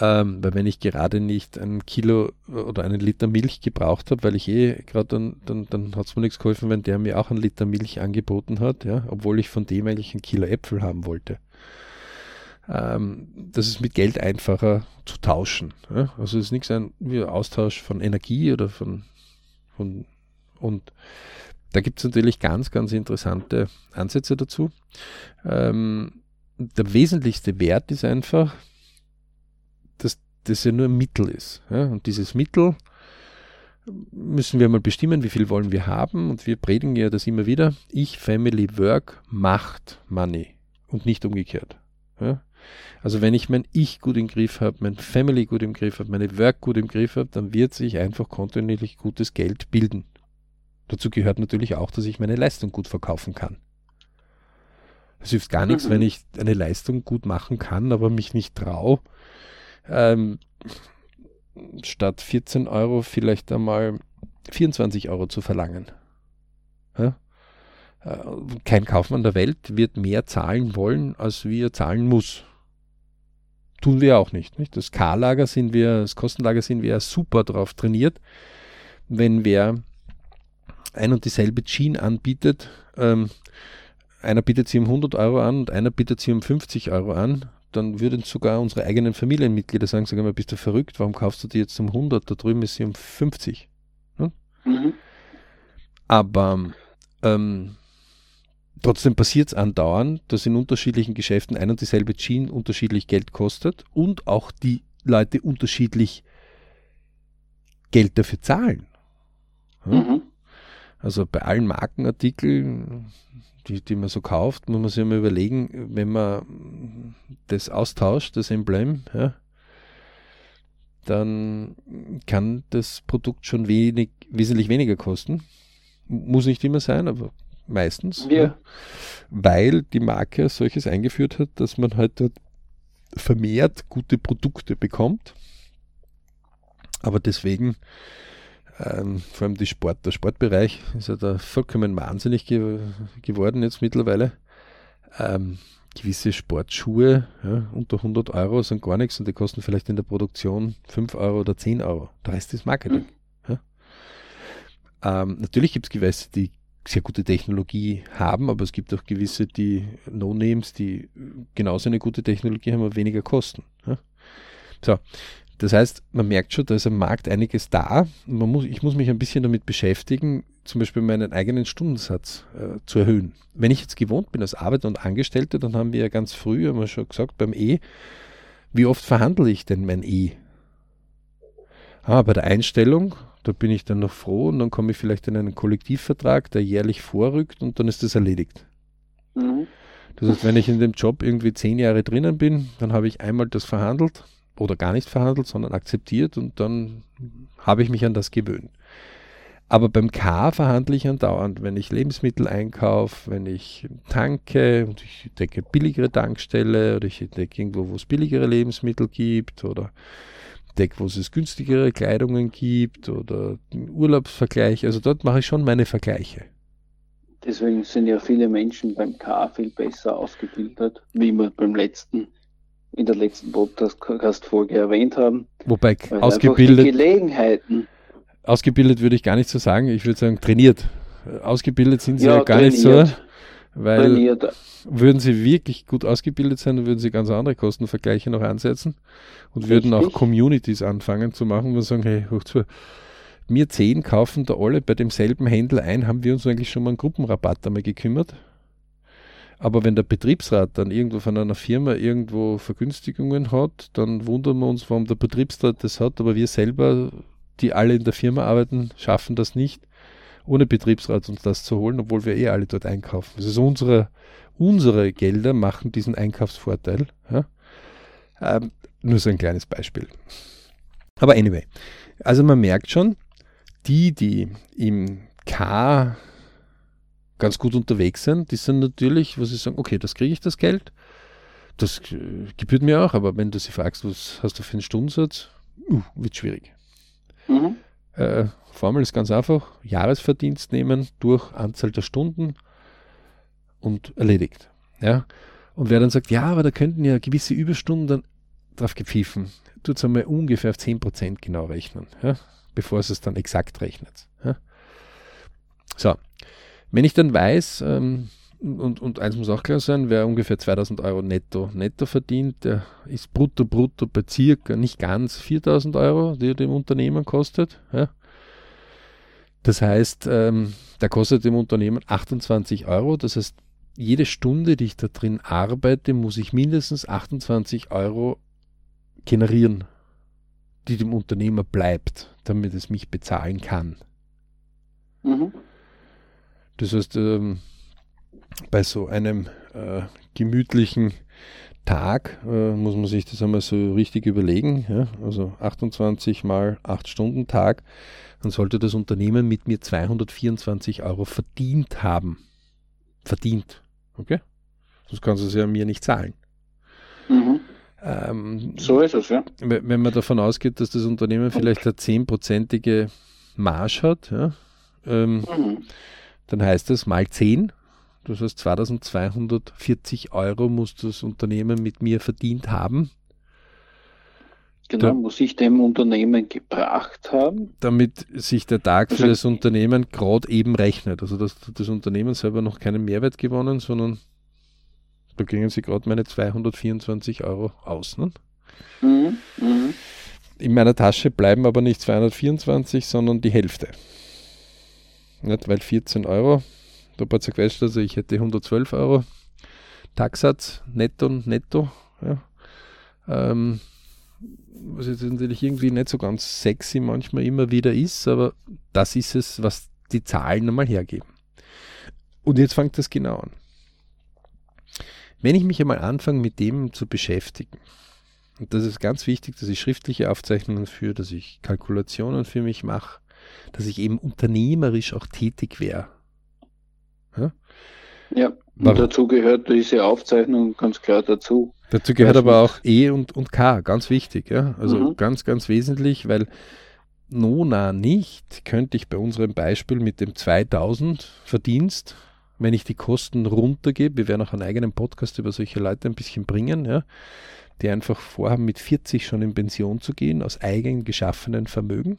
Ähm, weil wenn ich gerade nicht ein Kilo oder einen Liter Milch gebraucht habe, weil ich eh gerade dann, dann, dann hat es mir nichts geholfen, wenn der mir auch einen Liter Milch angeboten hat, ja, obwohl ich von dem eigentlich ein Kilo Äpfel haben wollte ähm, das ist mit Geld einfacher zu tauschen. Ja? Also es ist nichts ein Austausch von Energie oder von, von und da gibt es natürlich ganz, ganz interessante Ansätze dazu. Ähm, der wesentlichste Wert ist einfach, das ja nur ein Mittel ist. Ja? Und dieses Mittel müssen wir mal bestimmen, wie viel wollen wir haben. Und wir predigen ja das immer wieder. Ich, Family, Work, Macht, Money und nicht umgekehrt. Ja? Also wenn ich mein Ich gut im Griff habe, mein Family gut im Griff habe, meine Work gut im Griff habe, dann wird sich einfach kontinuierlich gutes Geld bilden. Dazu gehört natürlich auch, dass ich meine Leistung gut verkaufen kann. Es hilft gar nichts, wenn ich eine Leistung gut machen kann, aber mich nicht traue, ähm, statt 14 Euro vielleicht einmal 24 Euro zu verlangen. Ja? Äh, kein Kaufmann der Welt wird mehr zahlen wollen, als wie er zahlen muss. Tun wir auch nicht. nicht? Das K-Lager sind wir, das Kostenlager sind wir super drauf trainiert. Wenn wer ein und dieselbe Jeans anbietet, ähm, einer bietet sie um 100 Euro an und einer bietet sie um 50 Euro an, dann würden sogar unsere eigenen Familienmitglieder sagen, sag mal, bist du verrückt, warum kaufst du die jetzt um 100, da drüben ist sie um 50. Ne? Mhm. Aber ähm, Trotzdem passiert es andauernd, dass in unterschiedlichen Geschäften ein und dieselbe Jeans unterschiedlich Geld kostet und auch die Leute unterschiedlich Geld dafür zahlen. Ja? Mhm. Also bei allen Markenartikeln, die, die man so kauft, muss man sich mal überlegen, wenn man das austauscht, das Emblem, ja, dann kann das Produkt schon wenig, wesentlich weniger kosten. Muss nicht immer sein, aber meistens, ja. ne? weil die Marke solches eingeführt hat, dass man halt vermehrt gute Produkte bekommt. Aber deswegen, ähm, vor allem die Sport, der Sportbereich ist ja da vollkommen wahnsinnig ge geworden jetzt mittlerweile. Ähm, gewisse Sportschuhe ja, unter 100 Euro sind gar nichts und die kosten vielleicht in der Produktion 5 Euro oder 10 Euro. Der Rest ist Marketing. Mhm. Ähm, natürlich gibt es gewisse, die sehr gute Technologie haben, aber es gibt auch gewisse, die No-Names, die genauso eine gute Technologie haben, aber weniger kosten. Ja? So, das heißt, man merkt schon, da ist am Markt einiges da. Man muss, ich muss mich ein bisschen damit beschäftigen, zum Beispiel meinen eigenen Stundensatz äh, zu erhöhen. Wenn ich jetzt gewohnt bin als Arbeiter und Angestellter, dann haben wir ja ganz früh, haben wir schon gesagt, beim E, wie oft verhandle ich denn mein E? Ah, bei der Einstellung da bin ich dann noch froh und dann komme ich vielleicht in einen Kollektivvertrag, der jährlich vorrückt und dann ist das erledigt. Mhm. Das heißt, wenn ich in dem Job irgendwie zehn Jahre drinnen bin, dann habe ich einmal das verhandelt oder gar nicht verhandelt, sondern akzeptiert und dann habe ich mich an das gewöhnt. Aber beim K verhandle ich andauernd, wenn ich Lebensmittel einkaufe, wenn ich tanke und ich decke billigere Tankstelle oder ich decke irgendwo, wo es billigere Lebensmittel gibt oder Deck, wo es günstigere Kleidungen gibt oder Urlaubsvergleich. Also dort mache ich schon meine Vergleiche. Deswegen sind ja viele Menschen beim K viel besser ausgebildet, wie wir beim letzten, in der letzten Podcast-Folge erwähnt haben. Wobei ausgebildet. Gelegenheiten. Ausgebildet würde ich gar nicht so sagen, ich würde sagen trainiert. Ausgebildet sind sie ja, ja gar trainiert. nicht so. Weil trainiert. würden sie wirklich gut ausgebildet sein, dann würden sie ganz andere Kostenvergleiche noch ansetzen und Richtig. würden auch Communities anfangen zu machen und sagen, hey, hoch zu, wir zehn kaufen da alle bei demselben Händler ein, haben wir uns eigentlich schon mal einen Gruppenrabatt einmal gekümmert. Aber wenn der Betriebsrat dann irgendwo von einer Firma irgendwo Vergünstigungen hat, dann wundern wir uns, warum der Betriebsrat das hat, aber wir selber, die alle in der Firma arbeiten, schaffen das nicht ohne Betriebsrat uns das zu holen, obwohl wir eh alle dort einkaufen. Also unsere, unsere Gelder machen diesen Einkaufsvorteil. Ja? Ähm, nur so ein kleines Beispiel. Aber anyway, also man merkt schon, die, die im K ganz gut unterwegs sind, die sind natürlich, wo sie sagen, okay, das kriege ich das Geld, das äh, gebührt mir auch, aber wenn du sie fragst, was hast du für einen Stundensatz, uh, wird schwierig. Mhm. Äh, Formel ist ganz einfach, Jahresverdienst nehmen durch Anzahl der Stunden und erledigt. Ja? Und wer dann sagt, ja, aber da könnten ja gewisse Überstunden dann drauf gepfiffen, tut es einmal ungefähr auf 10% genau rechnen, ja? bevor es es dann exakt rechnet. Ja? So, wenn ich dann weiß, ähm, und, und eins muss auch klar sein, wer ungefähr 2000 Euro netto, netto verdient, der ist brutto, brutto bei circa nicht ganz 4000 Euro, die er dem Unternehmen kostet. Ja? Das heißt, ähm, der kostet dem Unternehmen 28 Euro. Das heißt, jede Stunde, die ich da drin arbeite, muss ich mindestens 28 Euro generieren, die dem Unternehmer bleibt, damit es mich bezahlen kann. Mhm. Das heißt, ähm, bei so einem äh, gemütlichen Tag äh, muss man sich das einmal so richtig überlegen. Ja? Also 28 mal 8 Stunden Tag dann sollte das Unternehmen mit mir 224 Euro verdient haben. Verdient. Okay? Sonst kannst du es ja mir nicht zahlen. Mhm. Ähm, so ist es, ja. Wenn man davon ausgeht, dass das Unternehmen vielleicht eine zehnprozentige Marge hat, ja, ähm, mhm. Dann heißt das mal 10, das heißt 2240 Euro muss das Unternehmen mit mir verdient haben. Genau, da, muss ich dem Unternehmen gebracht haben. Damit sich der Tag für das Unternehmen gerade eben rechnet. Also dass das Unternehmen selber noch keinen Mehrwert gewonnen, sondern da gingen sie gerade meine 224 Euro aus. Ne? Mhm, mh. In meiner Tasche bleiben aber nicht 224, sondern die Hälfte. Nicht, weil 14 Euro, da hat es also ich hätte 112 Euro Tagsatz, netto, netto. Ja. Ähm, was jetzt natürlich irgendwie nicht so ganz sexy manchmal immer wieder ist, aber das ist es, was die Zahlen einmal hergeben. Und jetzt fängt das genau an. Wenn ich mich einmal anfange, mit dem zu beschäftigen, und das ist ganz wichtig, dass ich schriftliche Aufzeichnungen führe, dass ich Kalkulationen für mich mache, dass ich eben unternehmerisch auch tätig wäre. Ja, ja und dazu gehört diese Aufzeichnung ganz klar dazu. Dazu gehört aber auch E und, und K, ganz wichtig. Ja? Also mhm. ganz, ganz wesentlich, weil Nona nicht könnte ich bei unserem Beispiel mit dem 2000 Verdienst, wenn ich die Kosten runtergebe, wir werden auch einen eigenen Podcast über solche Leute ein bisschen bringen, ja, die einfach vorhaben, mit 40 schon in Pension zu gehen, aus eigen geschaffenen Vermögen.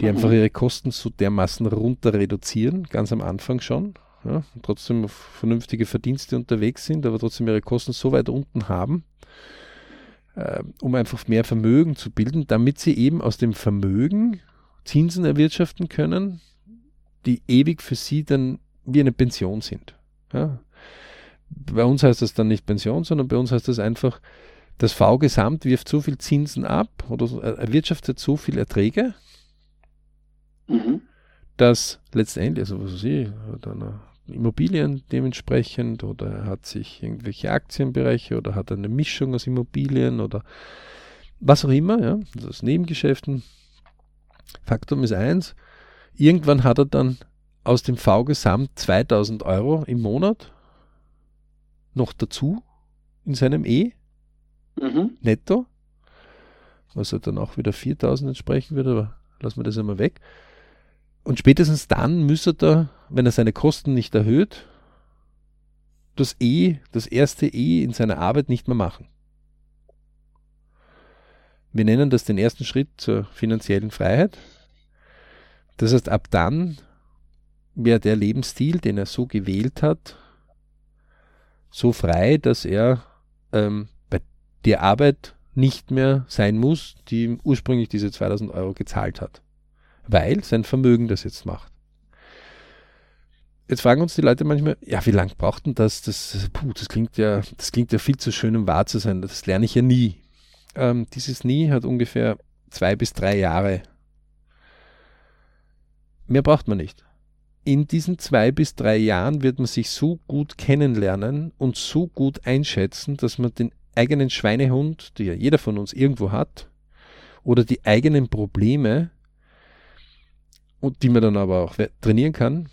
Die mhm. einfach ihre Kosten so dermaßen runter reduzieren, ganz am Anfang schon, ja, trotzdem auf vernünftige Verdienste unterwegs sind, aber trotzdem ihre Kosten so weit unten haben, äh, um einfach mehr Vermögen zu bilden, damit sie eben aus dem Vermögen Zinsen erwirtschaften können, die ewig für sie dann wie eine Pension sind. Ja. Bei uns heißt das dann nicht Pension, sondern bei uns heißt das einfach, das V-Gesamt wirft so viel Zinsen ab oder erwirtschaftet so viel Erträge, mhm. dass letztendlich, also was weiß ich, hat eine Immobilien dementsprechend oder er hat sich irgendwelche Aktienbereiche oder hat eine Mischung aus Immobilien oder was auch immer, ja, also aus Nebengeschäften. Faktum ist eins, irgendwann hat er dann aus dem V-Gesamt 2000 Euro im Monat noch dazu in seinem E mhm. netto, was er dann auch wieder 4000 entsprechen würde, aber lassen wir das einmal weg. Und spätestens dann müsste er, wenn er seine Kosten nicht erhöht, das E, das erste E in seiner Arbeit nicht mehr machen. Wir nennen das den ersten Schritt zur finanziellen Freiheit. Das heißt, ab dann wäre der Lebensstil, den er so gewählt hat, so frei, dass er ähm, bei der Arbeit nicht mehr sein muss, die ihm ursprünglich diese 2000 Euro gezahlt hat, weil sein Vermögen das jetzt macht. Jetzt fragen uns die Leute manchmal, ja, wie lange braucht denn das? Das, puh, das klingt ja, das klingt ja viel zu schön, um wahr zu sein. Das lerne ich ja nie. Ähm, dieses Nie hat ungefähr zwei bis drei Jahre. Mehr braucht man nicht in diesen zwei bis drei Jahren wird man sich so gut kennenlernen und so gut einschätzen, dass man den eigenen Schweinehund, die ja jeder von uns irgendwo hat, oder die eigenen Probleme, und die man dann aber auch trainieren kann,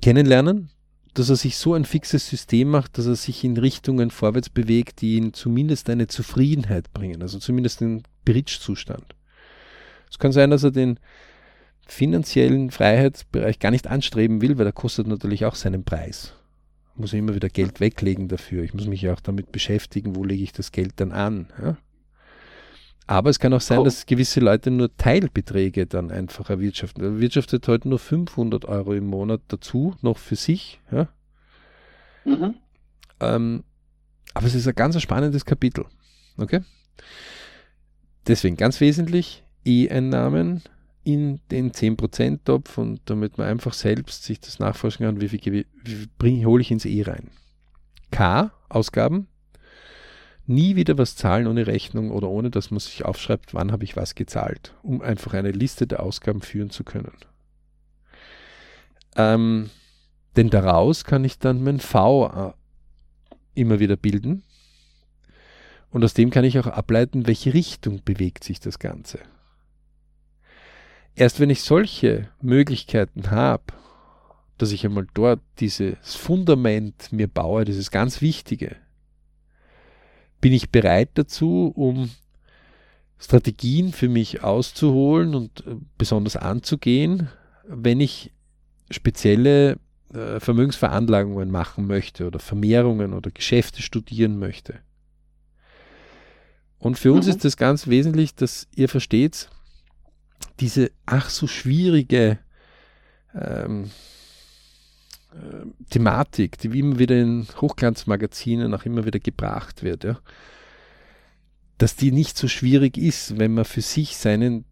kennenlernen, dass er sich so ein fixes System macht, dass er sich in Richtungen vorwärts bewegt, die ihn zumindest eine Zufriedenheit bringen, also zumindest den Bridge-Zustand. Es kann sein, dass er den finanziellen Freiheitsbereich gar nicht anstreben will, weil der kostet natürlich auch seinen Preis. Ich muss immer wieder Geld weglegen dafür. Ich muss mich auch damit beschäftigen, wo lege ich das Geld dann an. Ja? Aber es kann auch sein, oh. dass gewisse Leute nur Teilbeträge dann einfach erwirtschaften. Er wirtschaftet heute nur 500 Euro im Monat dazu, noch für sich. Ja? Mhm. Ähm, aber es ist ein ganz spannendes Kapitel. Okay? Deswegen ganz wesentlich, E-Einnahmen in den 10%-Topf und damit man einfach selbst sich das nachforschen kann, wie viel, wie viel hole ich ins E rein. K, Ausgaben. Nie wieder was zahlen ohne Rechnung oder ohne, dass man sich aufschreibt, wann habe ich was gezahlt, um einfach eine Liste der Ausgaben führen zu können. Ähm, denn daraus kann ich dann mein V äh, immer wieder bilden. Und aus dem kann ich auch ableiten, welche Richtung bewegt sich das Ganze. Erst wenn ich solche Möglichkeiten habe, dass ich einmal dort dieses Fundament mir baue, dieses ganz Wichtige, bin ich bereit dazu, um Strategien für mich auszuholen und äh, besonders anzugehen, wenn ich spezielle äh, Vermögensveranlagungen machen möchte oder Vermehrungen oder Geschäfte studieren möchte. Und für uns mhm. ist das ganz wesentlich, dass ihr versteht, diese ach so schwierige ähm, äh, Thematik, die immer wieder in Hochglanzmagazinen auch immer wieder gebracht wird, ja, dass die nicht so schwierig ist, wenn man für sich seinen,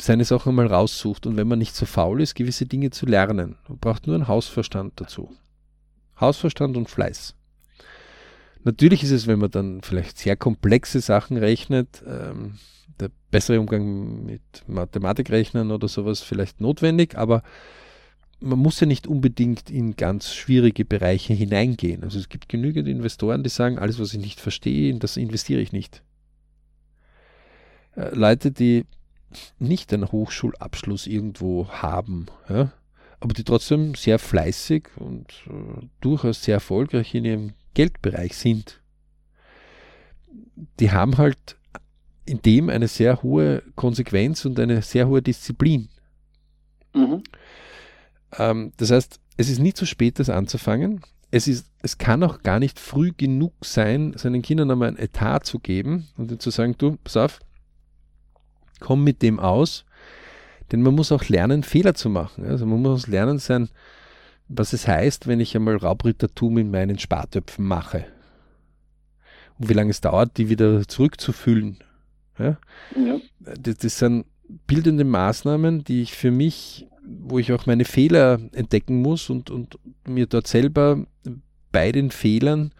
seine Sachen mal raussucht und wenn man nicht so faul ist, gewisse Dinge zu lernen. Man braucht nur einen Hausverstand dazu. Hausverstand und Fleiß. Natürlich ist es, wenn man dann vielleicht sehr komplexe Sachen rechnet, ähm, der bessere Umgang mit Mathematikrechnern oder sowas vielleicht notwendig, aber man muss ja nicht unbedingt in ganz schwierige Bereiche hineingehen. Also es gibt genügend Investoren, die sagen, alles, was ich nicht verstehe, in das investiere ich nicht. Äh, Leute, die nicht einen Hochschulabschluss irgendwo haben, ja, aber die trotzdem sehr fleißig und äh, durchaus sehr erfolgreich in ihrem Geldbereich sind, die haben halt in dem eine sehr hohe Konsequenz und eine sehr hohe Disziplin. Mhm. Ähm, das heißt, es ist nie zu spät, das anzufangen. Es, ist, es kann auch gar nicht früh genug sein, seinen Kindern einmal ein Etat zu geben und ihnen zu sagen, du, pass auf, komm mit dem aus. Denn man muss auch lernen, Fehler zu machen. Also man muss lernen sein, was es heißt, wenn ich einmal Raubrittertum in meinen Spartöpfen mache. Und wie lange es dauert, die wieder zurückzufüllen. Ja? ja. Das, das sind bildende Maßnahmen, die ich für mich, wo ich auch meine Fehler entdecken muss und, und mir dort selber bei den Fehlern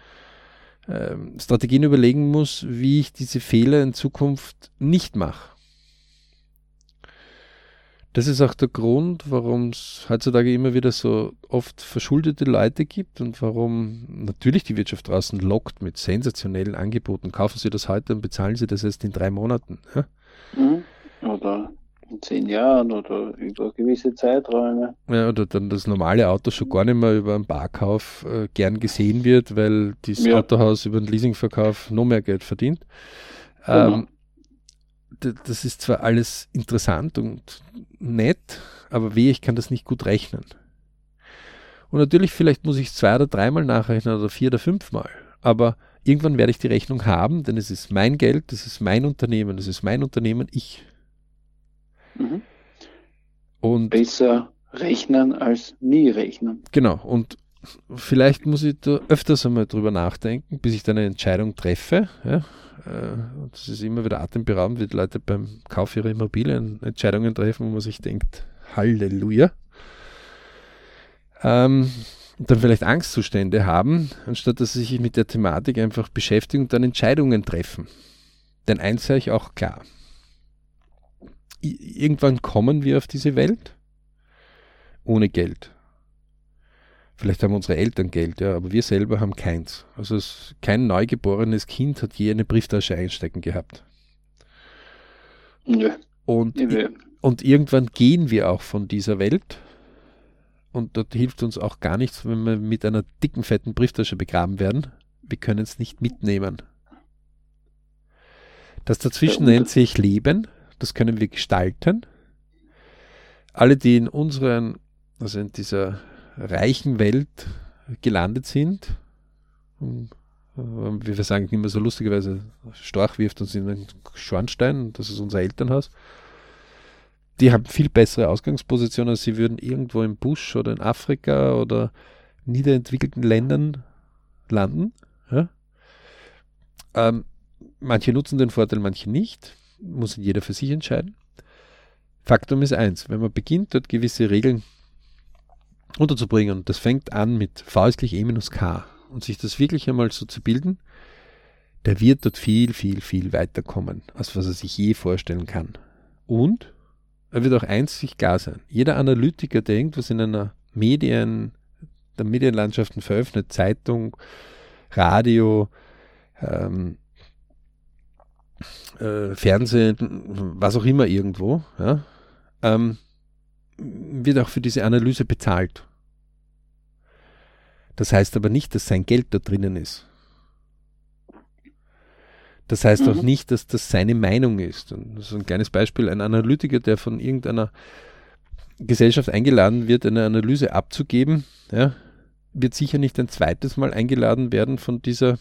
äh, Strategien überlegen muss, wie ich diese Fehler in Zukunft nicht mache. Das ist auch der Grund, warum es heutzutage immer wieder so oft verschuldete Leute gibt und warum natürlich die Wirtschaft draußen lockt mit sensationellen Angeboten. Kaufen Sie das heute und bezahlen Sie das erst in drei Monaten. Ja? Mhm. Oder in zehn Jahren oder über gewisse Zeiträume. Ja, oder dann das normale Auto schon gar nicht mehr über einen Barkauf äh, gern gesehen wird, weil das ja. Autohaus über den Leasingverkauf noch mehr Geld verdient. Genau. Ähm, das ist zwar alles interessant und nett, aber weh, ich kann das nicht gut rechnen. Und natürlich, vielleicht muss ich es zwei oder dreimal nachrechnen oder vier oder fünfmal, aber irgendwann werde ich die Rechnung haben, denn es ist mein Geld, das ist mein Unternehmen, das ist mein Unternehmen, ich. Mhm. Und Besser rechnen als nie rechnen. Genau, und vielleicht muss ich da öfters einmal drüber nachdenken, bis ich dann eine Entscheidung treffe. Ja? Äh, das ist immer wieder atemberaubend, wie die Leute beim Kauf ihrer Immobilien Entscheidungen treffen, wo man sich denkt, Halleluja. Ähm, und dann vielleicht Angstzustände haben, anstatt dass sie sich mit der Thematik einfach beschäftigen und dann Entscheidungen treffen. Denn eins sage ich auch klar. Irgendwann kommen wir auf diese Welt ohne Geld. Vielleicht haben unsere Eltern Geld, ja, aber wir selber haben keins. Also es, kein neugeborenes Kind hat je eine Brieftasche einstecken gehabt. Ja. Und, und irgendwann gehen wir auch von dieser Welt. Und dort hilft uns auch gar nichts, wenn wir mit einer dicken, fetten Brieftasche begraben werden. Wir können es nicht mitnehmen. Das dazwischen nennt sich Leben. Das können wir gestalten. Alle, die in unseren, also in dieser reichen Welt gelandet sind. Ähm, wie wir sagen immer so lustigerweise, Storch wirft uns in einen Schornstein, das ist unser Elternhaus. Die haben viel bessere Ausgangspositionen, als sie würden irgendwo im Busch oder in Afrika oder niederentwickelten Ländern landen. Ja? Ähm, manche nutzen den Vorteil, manche nicht. Muss jeder für sich entscheiden. Faktum ist eins, wenn man beginnt, dort gewisse Regeln unterzubringen. Und das fängt an mit V ist gleich E minus K. Und sich das wirklich einmal so zu bilden, der wird dort viel, viel, viel weiterkommen, als was er sich je vorstellen kann. Und er wird auch eins sich klar sein. Jeder Analytiker, der irgendwas in einer Medien, der Medienlandschaften veröffentlicht, Zeitung, Radio, ähm, äh, Fernsehen, was auch immer irgendwo, ja, ähm, wird auch für diese Analyse bezahlt. Das heißt aber nicht, dass sein Geld da drinnen ist. Das heißt mhm. auch nicht, dass das seine Meinung ist. Und das ist ein kleines Beispiel. Ein Analytiker, der von irgendeiner Gesellschaft eingeladen wird, eine Analyse abzugeben, ja, wird sicher nicht ein zweites Mal eingeladen werden von dieser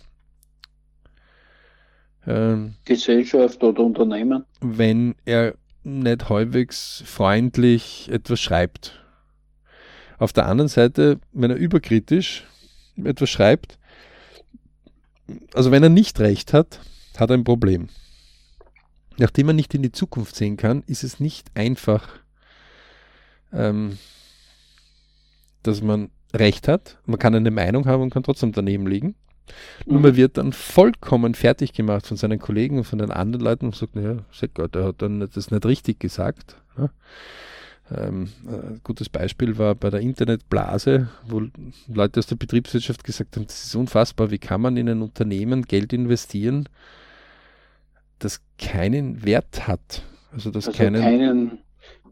ähm, Gesellschaft oder Unternehmen. Wenn er nicht halbwegs freundlich etwas schreibt. Auf der anderen Seite, wenn er überkritisch etwas schreibt, also wenn er nicht recht hat, hat er ein Problem. Nachdem er nicht in die Zukunft sehen kann, ist es nicht einfach, ähm, dass man recht hat. Man kann eine Meinung haben und kann trotzdem daneben liegen. Mhm. Nur man wird dann vollkommen fertig gemacht von seinen Kollegen und von den anderen Leuten und sagt, naja, sag Gott, er hat dann das nicht richtig gesagt. Ja. Ähm, ein gutes Beispiel war bei der Internetblase, wo Leute aus der Betriebswirtschaft gesagt haben, das ist unfassbar, wie kann man in ein Unternehmen Geld investieren, das keinen Wert hat. Also, das also keinen, keinen,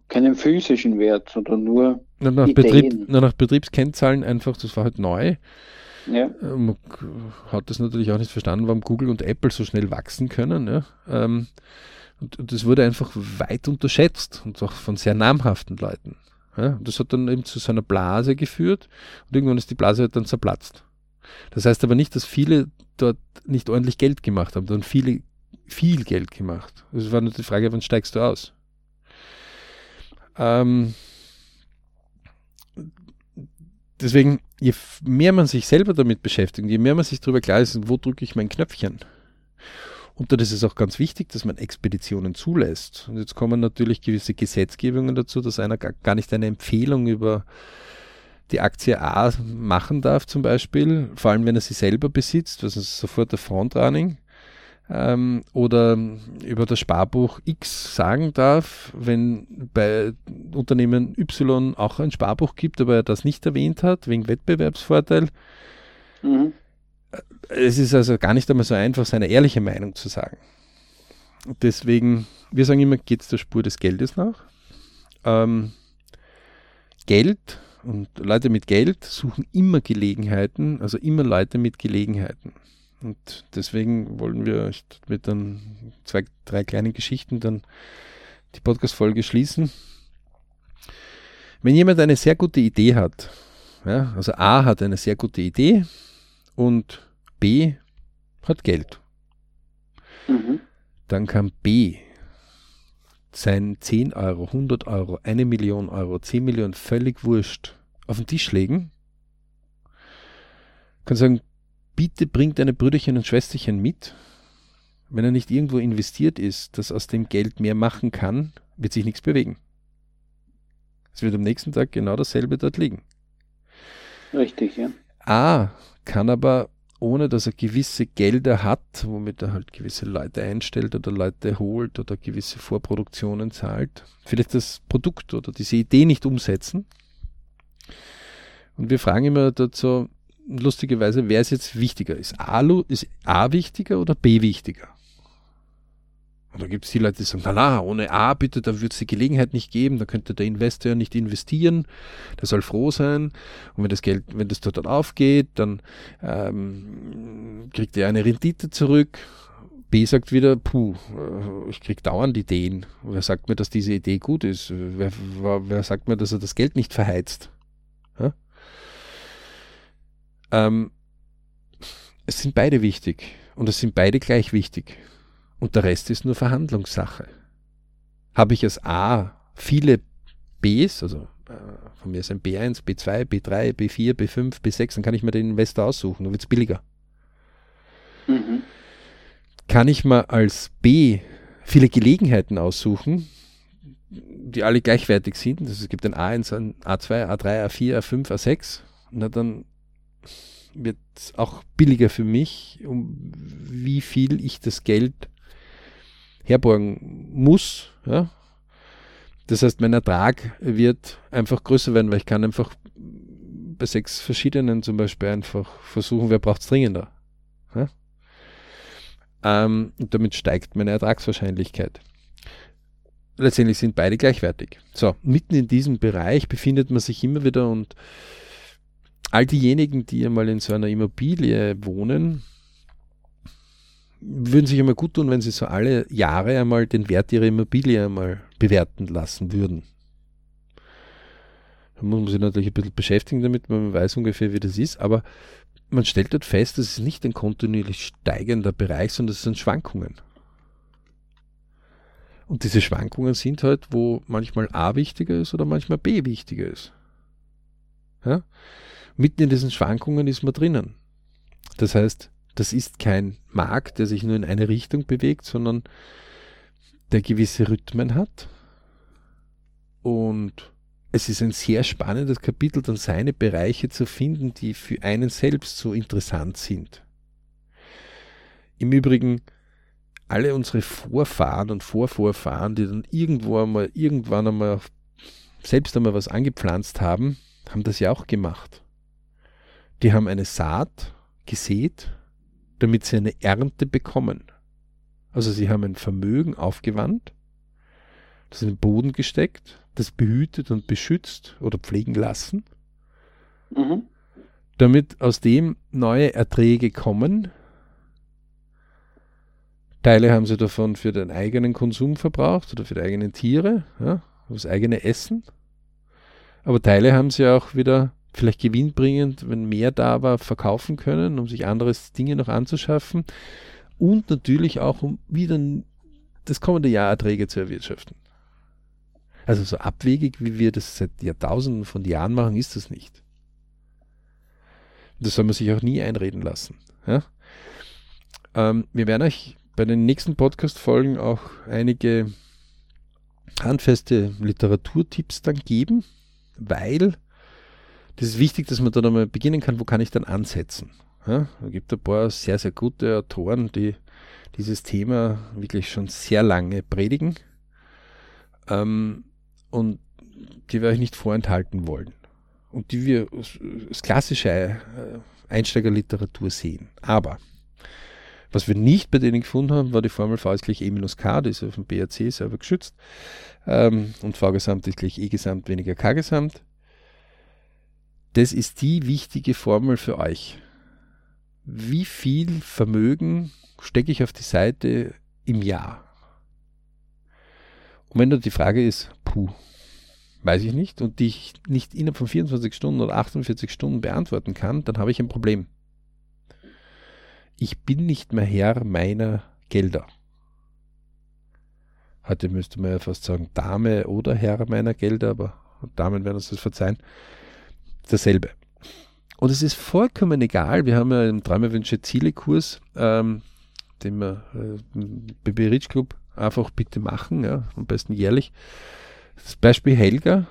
keinen physischen Wert, sondern nur, nur nach, Betrieb, nur nach Betriebskennzahlen einfach, das war halt neu. Ja. Äh, man hat das natürlich auch nicht verstanden, warum Google und Apple so schnell wachsen können. Ja. Ähm, und, und das wurde einfach weit unterschätzt und auch von sehr namhaften Leuten. Ja. Und das hat dann eben zu so einer Blase geführt und irgendwann ist die Blase halt dann zerplatzt. Das heißt aber nicht, dass viele dort nicht ordentlich Geld gemacht haben, sondern viele viel Geld gemacht. Es war nur die Frage, wann steigst du aus? Ähm, deswegen, je mehr man sich selber damit beschäftigt, je mehr man sich darüber klar ist, wo drücke ich mein Knöpfchen. Und dann ist es auch ganz wichtig, dass man Expeditionen zulässt. Und jetzt kommen natürlich gewisse Gesetzgebungen dazu, dass einer gar nicht eine Empfehlung über die Aktie A machen darf, zum Beispiel, vor allem wenn er sie selber besitzt, was ist sofort der Frontrunning ähm, oder über das Sparbuch X sagen darf, wenn bei Unternehmen Y auch ein Sparbuch gibt, aber er das nicht erwähnt hat, wegen Wettbewerbsvorteil. Mhm. Es ist also gar nicht einmal so einfach, seine ehrliche Meinung zu sagen. Deswegen, wir sagen immer, geht es der Spur des Geldes nach. Ähm, Geld und Leute mit Geld suchen immer Gelegenheiten, also immer Leute mit Gelegenheiten. Und deswegen wollen wir mit dann zwei, drei kleinen Geschichten dann die Podcast-Folge schließen. Wenn jemand eine sehr gute Idee hat, ja, also A hat eine sehr gute Idee und B hat Geld, mhm. dann kann B sein 10 Euro, 100 Euro, eine Million Euro, 10 Millionen, völlig wurscht, auf den Tisch legen, kann sagen, bitte bringt deine Brüderchen und Schwesterchen mit. Wenn er nicht irgendwo investiert ist, das aus dem Geld mehr machen kann, wird sich nichts bewegen. Es wird am nächsten Tag genau dasselbe dort liegen. Richtig, ja. A kann aber, ohne dass er gewisse Gelder hat, womit er halt gewisse Leute einstellt oder Leute holt oder gewisse Vorproduktionen zahlt, vielleicht das Produkt oder diese Idee nicht umsetzen. Und wir fragen immer dazu, lustigerweise, wer ist jetzt wichtiger? Ist A, ist A wichtiger oder B wichtiger? Und da gibt es die Leute, die sagen, na, na ohne A bitte, da wird es die Gelegenheit nicht geben, da könnte der Investor nicht investieren, der soll froh sein. Und wenn das Geld, wenn das dort dann aufgeht, dann ähm, kriegt er eine Rendite zurück. B sagt wieder, puh, äh, ich krieg dauernd Ideen. Wer sagt mir, dass diese Idee gut ist? Wer, wer sagt mir, dass er das Geld nicht verheizt? Ja? Ähm, es sind beide wichtig und es sind beide gleich wichtig. Und der Rest ist nur Verhandlungssache. Habe ich als A viele Bs, also äh, von mir ist ein B1, B2, B3, B4, B5, B6, dann kann ich mir den Investor aussuchen, dann wird es billiger. Mhm. Kann ich mir als B viele Gelegenheiten aussuchen, die alle gleichwertig sind. Also es gibt ein A1, ein A2, A3, A4, A5, A6. Na, dann wird auch billiger für mich, um wie viel ich das Geld herborgen muss. Ja? Das heißt, mein Ertrag wird einfach größer werden, weil ich kann einfach bei sechs verschiedenen zum Beispiel einfach versuchen, wer braucht es dringender. Ja? Ähm, und damit steigt meine Ertragswahrscheinlichkeit. Letztendlich sind beide gleichwertig. So, mitten in diesem Bereich befindet man sich immer wieder und all diejenigen, die einmal in so einer Immobilie wohnen, würden sich einmal gut tun, wenn sie so alle Jahre einmal den Wert ihrer Immobilie einmal bewerten lassen würden. Da muss man sich natürlich ein bisschen beschäftigen damit, man weiß ungefähr, wie das ist, aber man stellt dort fest, das ist nicht ein kontinuierlich steigender Bereich, sondern es sind Schwankungen. Und diese Schwankungen sind halt, wo manchmal A wichtiger ist oder manchmal B wichtiger ist. Ja? Mitten in diesen Schwankungen ist man drinnen. Das heißt, das ist kein Markt, der sich nur in eine Richtung bewegt, sondern der gewisse Rhythmen hat. Und es ist ein sehr spannendes Kapitel, dann seine Bereiche zu finden, die für einen selbst so interessant sind. Im Übrigen, alle unsere Vorfahren und Vorvorfahren, die dann irgendwo einmal, irgendwann einmal selbst einmal was angepflanzt haben, haben das ja auch gemacht. Die haben eine Saat gesät, damit sie eine Ernte bekommen. Also sie haben ein Vermögen aufgewandt, das in den Boden gesteckt, das behütet und beschützt oder pflegen lassen, mhm. damit aus dem neue Erträge kommen. Teile haben sie davon für den eigenen Konsum verbraucht oder für die eigenen Tiere, ja, das eigene Essen. Aber Teile haben sie auch wieder vielleicht gewinnbringend, wenn mehr da war, verkaufen können, um sich andere Dinge noch anzuschaffen und natürlich auch, um wieder das kommende Jahr Erträge zu erwirtschaften. Also so abwegig, wie wir das seit Jahrtausenden von Jahren machen, ist das nicht. Das soll man sich auch nie einreden lassen. Ja? Ähm, wir werden euch bei den nächsten Podcast-Folgen auch einige handfeste Literaturtipps dann geben, weil das ist wichtig, dass man dann einmal beginnen kann, wo kann ich dann ansetzen. Ja, es gibt ein paar sehr, sehr gute Autoren, die dieses Thema wirklich schon sehr lange predigen ähm, und die wir euch nicht vorenthalten wollen und die wir als klassische äh, Einsteigerliteratur sehen. Aber was wir nicht bei denen gefunden haben, war die Formel V ist gleich E minus K, die ist auf dem BRC selber geschützt. Ähm, und V gesamt ist gleich E gesamt weniger K gesamt. Das ist die wichtige Formel für euch. Wie viel Vermögen stecke ich auf die Seite im Jahr? Und wenn da die Frage ist, puh, weiß ich nicht, und die ich nicht innerhalb von 24 Stunden oder 48 Stunden beantworten kann, dann habe ich ein Problem ich bin nicht mehr Herr meiner Gelder. Heute müsste man ja fast sagen Dame oder Herr meiner Gelder, aber Damen werden uns das verzeihen. Dasselbe. Und es ist vollkommen egal, wir haben ja einen Träumerwünsche Ziele Kurs, ähm, den wir äh, im BB Rich Club einfach bitte machen, ja, am besten jährlich. Das Beispiel Helga,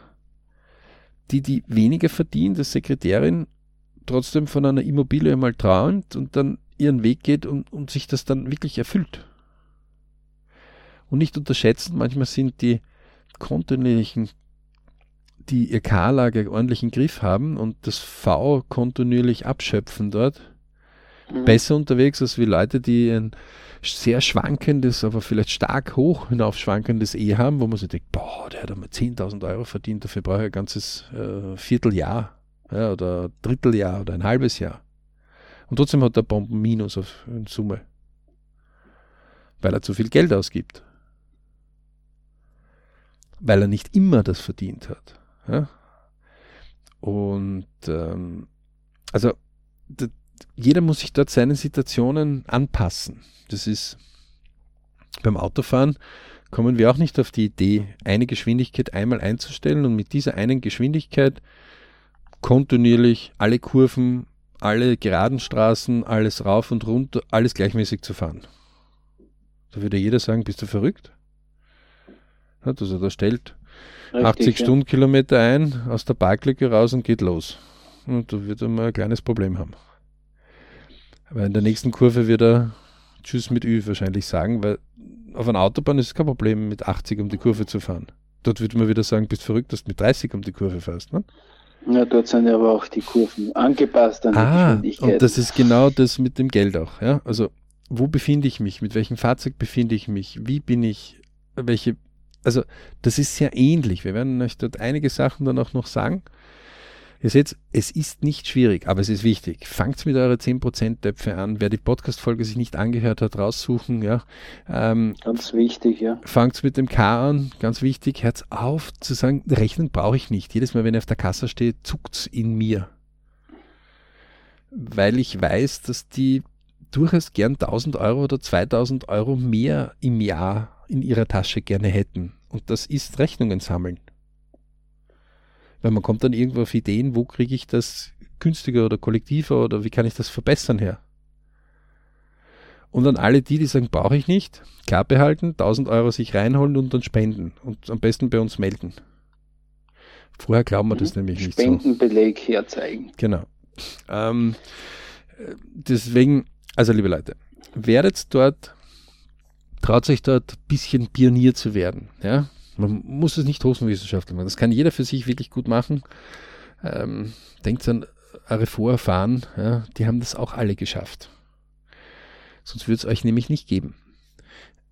die, die weniger verdient als Sekretärin, trotzdem von einer Immobilie mal trauend und dann ihren Weg geht und, und sich das dann wirklich erfüllt. Und nicht unterschätzen, manchmal sind die kontinuierlichen, die ihr K-Lage ordentlich im Griff haben und das V kontinuierlich abschöpfen dort, mhm. besser unterwegs als wie Leute, die ein sehr schwankendes, aber vielleicht stark hoch hinauf schwankendes E haben, wo man sich denkt, boah, der hat einmal 10.000 Euro verdient, dafür brauche ich ein ganzes äh, Vierteljahr ja, oder Dritteljahr oder ein halbes Jahr. Und trotzdem hat er Bomben Minus auf in Summe. Weil er zu viel Geld ausgibt. Weil er nicht immer das verdient hat. Ja? Und ähm, also jeder muss sich dort seinen Situationen anpassen. Das ist beim Autofahren kommen wir auch nicht auf die Idee, eine Geschwindigkeit einmal einzustellen und mit dieser einen Geschwindigkeit kontinuierlich alle Kurven alle geraden Straßen, alles rauf und runter, alles gleichmäßig zu fahren. Da würde jeder sagen, bist du verrückt? Also da stellt Richtig, 80 ja. Stundenkilometer ein, aus der Parklücke raus und geht los. Und da wird er mal ein kleines Problem haben. Aber in der nächsten Kurve wird er Tschüss mit Ü wahrscheinlich sagen, weil auf einer Autobahn ist es kein Problem, mit 80 um die Kurve zu fahren. Dort würde man wieder sagen, bist verrückt, dass du mit 30 um die Kurve fährst. Ne? Ja, dort sind ja aber auch die Kurven angepasst an ah, die Geschwindigkeit. Und das ist genau das mit dem Geld auch. Ja? Also, wo befinde ich mich? Mit welchem Fahrzeug befinde ich mich? Wie bin ich? Welche? Also, das ist sehr ähnlich. Wir werden euch dort einige Sachen dann auch noch sagen. Ihr seht, es ist nicht schwierig, aber es ist wichtig. Fangt mit eurer 10% Töpfe an. Wer die Podcast-Folge sich nicht angehört hat, raussuchen. Ja. Ähm, ganz wichtig, ja. Fangt mit dem K an, ganz wichtig. Hört auf zu sagen, rechnen brauche ich nicht. Jedes Mal, wenn er auf der Kasse steht, zuckt es in mir. Weil ich weiß, dass die durchaus gern 1000 Euro oder 2000 Euro mehr im Jahr in ihrer Tasche gerne hätten. Und das ist Rechnungen sammeln. Weil man kommt dann irgendwo auf Ideen, wo kriege ich das günstiger oder kollektiver oder wie kann ich das verbessern her? Und dann alle die, die sagen, brauche ich nicht, klar behalten, 1000 Euro sich reinholen und dann spenden und am besten bei uns melden. Vorher glauben wir das mhm. nämlich nicht so. Spendenbeleg herzeigen. Genau. Ähm, deswegen, also liebe Leute, werdet dort, traut euch dort ein bisschen Pionier zu werden. Ja? Man muss es nicht Hosenwissenschaftler machen. Das kann jeder für sich wirklich gut machen. Ähm, denkt an eure Vorfahren, ja, die haben das auch alle geschafft. Sonst würde es euch nämlich nicht geben.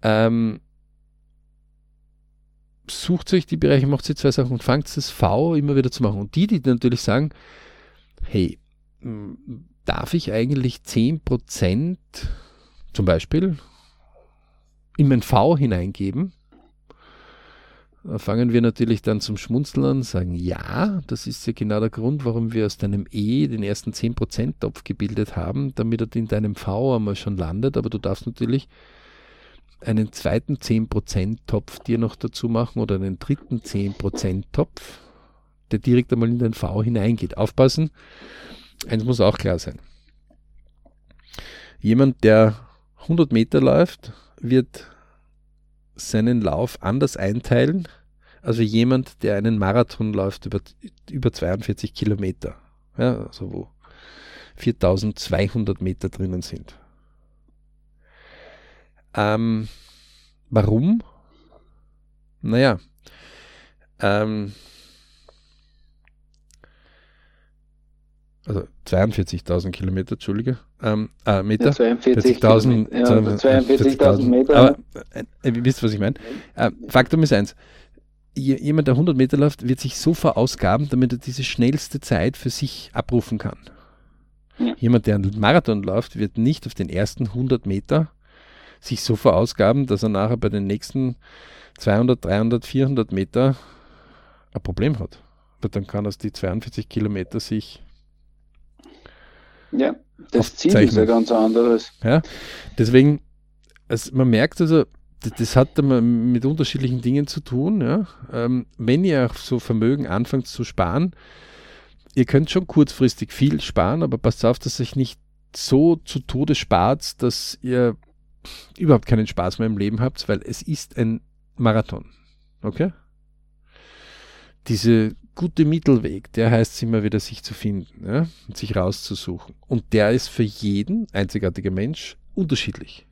Ähm, sucht euch die Bereiche, macht sie zwei Sachen und fangt das V immer wieder zu machen. Und die, die natürlich sagen, hey, darf ich eigentlich 10% zum Beispiel in mein V hineingeben? Fangen wir natürlich dann zum Schmunzeln an, sagen, ja, das ist ja genau der Grund, warum wir aus deinem E den ersten 10%-Topf gebildet haben, damit er in deinem V einmal schon landet, aber du darfst natürlich einen zweiten 10% Topf dir noch dazu machen oder einen dritten 10% Topf, der direkt einmal in den V hineingeht. Aufpassen, eins muss auch klar sein. Jemand, der 100 Meter läuft, wird seinen Lauf anders einteilen, als jemand, der einen Marathon läuft über, über 42 Kilometer. Ja, also wo 4200 Meter drinnen sind. Ähm, warum? Naja, ähm, also 42.000 Kilometer, Entschuldige, ähm, äh, Meter. Ja, 42.000 ja, 42 Meter. Aber äh, ihr wisst, was ich meine. Äh, Faktum ist eins. Jemand, der 100 Meter läuft, wird sich so verausgaben, damit er diese schnellste Zeit für sich abrufen kann. Ja. Jemand, der einen Marathon läuft, wird nicht auf den ersten 100 Meter sich so verausgaben, dass er nachher bei den nächsten 200, 300, 400 Meter ein Problem hat. Weil dann kann er die 42 Kilometer sich ja, das Ziel ist ja ganz anderes. Ja, deswegen, also man merkt also, das, das hat mit unterschiedlichen Dingen zu tun. Ja. Ähm, wenn ihr auch so Vermögen anfangt zu sparen, ihr könnt schon kurzfristig viel sparen, aber passt auf, dass euch nicht so zu Tode spart, dass ihr überhaupt keinen Spaß mehr im Leben habt, weil es ist ein Marathon. Okay? Diese gute Mittelweg, der heißt es immer wieder, sich zu finden ja, und sich rauszusuchen. Und der ist für jeden einzigartige Mensch unterschiedlich.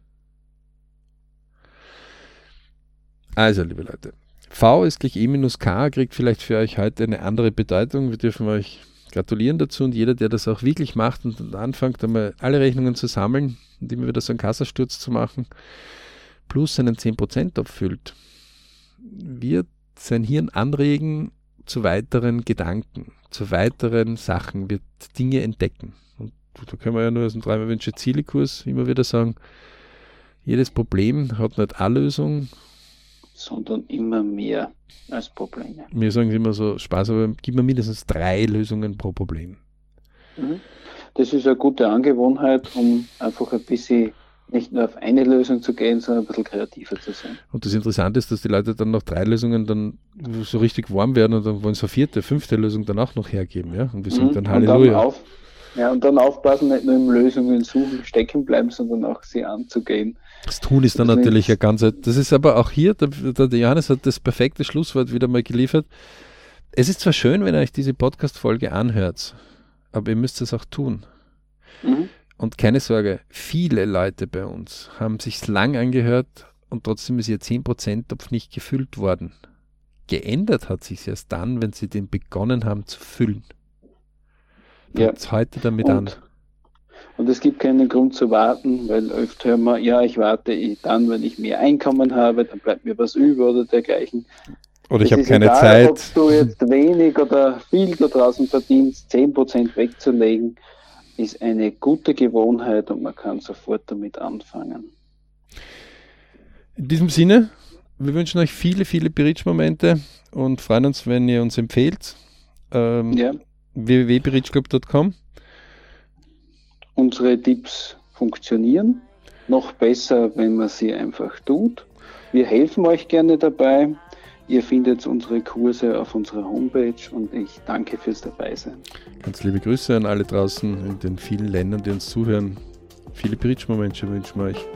Also, liebe Leute, V ist gleich E minus K, kriegt vielleicht für euch heute eine andere Bedeutung. Wir dürfen euch gratulieren dazu und jeder, der das auch wirklich macht und anfängt, einmal alle Rechnungen zu sammeln und immer wieder so einen Kassasturz zu machen, plus seinen 10% abfüllt, wird sein Hirn anregen, zu weiteren Gedanken, zu weiteren Sachen, wird Dinge entdecken. Und da können wir ja nur aus dem Dreimal-Wünsche Ziele-Kurs immer wieder sagen, jedes Problem hat nicht eine Lösung, sondern immer mehr als Probleme. Wir sagen immer so Spaß, aber gib mir mindestens drei Lösungen pro Problem. Mhm. Das ist eine gute Angewohnheit, um einfach ein bisschen nicht nur auf eine Lösung zu gehen, sondern ein bisschen kreativer zu sein. Und das Interessante ist, dass die Leute dann nach drei Lösungen dann so richtig warm werden und dann wollen sie eine vierte, fünfte Lösung dann auch noch hergeben, ja? Und wir sagen mhm. dann Halleluja. Dann auf, ja, und dann aufpassen, nicht nur im Lösungen suchen, stecken bleiben, sondern auch sie anzugehen. Das Tun ist dann das natürlich ein ganz, das ist aber auch hier, der, der Johannes hat das perfekte Schlusswort wieder mal geliefert. Es ist zwar schön, wenn ihr euch diese Podcast-Folge anhört, aber ihr müsst es auch tun. Mhm. Und keine Sorge, viele Leute bei uns haben sich lang angehört und trotzdem ist ihr 10%-Topf nicht gefüllt worden. Geändert hat sich erst dann, wenn sie den begonnen haben zu füllen. Ja. heute damit und, an. Und es gibt keinen Grund zu warten, weil oft hören wir, ja, ich warte dann, wenn ich mehr Einkommen habe, dann bleibt mir was über oder dergleichen. Oder ich habe keine egal, Zeit. Ob du jetzt wenig oder viel da draußen verdienst, 10% wegzulegen, ist eine gute Gewohnheit und man kann sofort damit anfangen. In diesem Sinne, wir wünschen euch viele, viele Bridge-Momente und freuen uns, wenn ihr uns empfehlt. Ähm, ja. www.bridgeclub.com Unsere Tipps funktionieren. Noch besser, wenn man sie einfach tut. Wir helfen euch gerne dabei. Ihr findet unsere Kurse auf unserer Homepage und ich danke fürs Dabeisein. Ganz liebe Grüße an alle draußen in den vielen Ländern, die uns zuhören. Viele Bridge-Momente wünschen wir euch.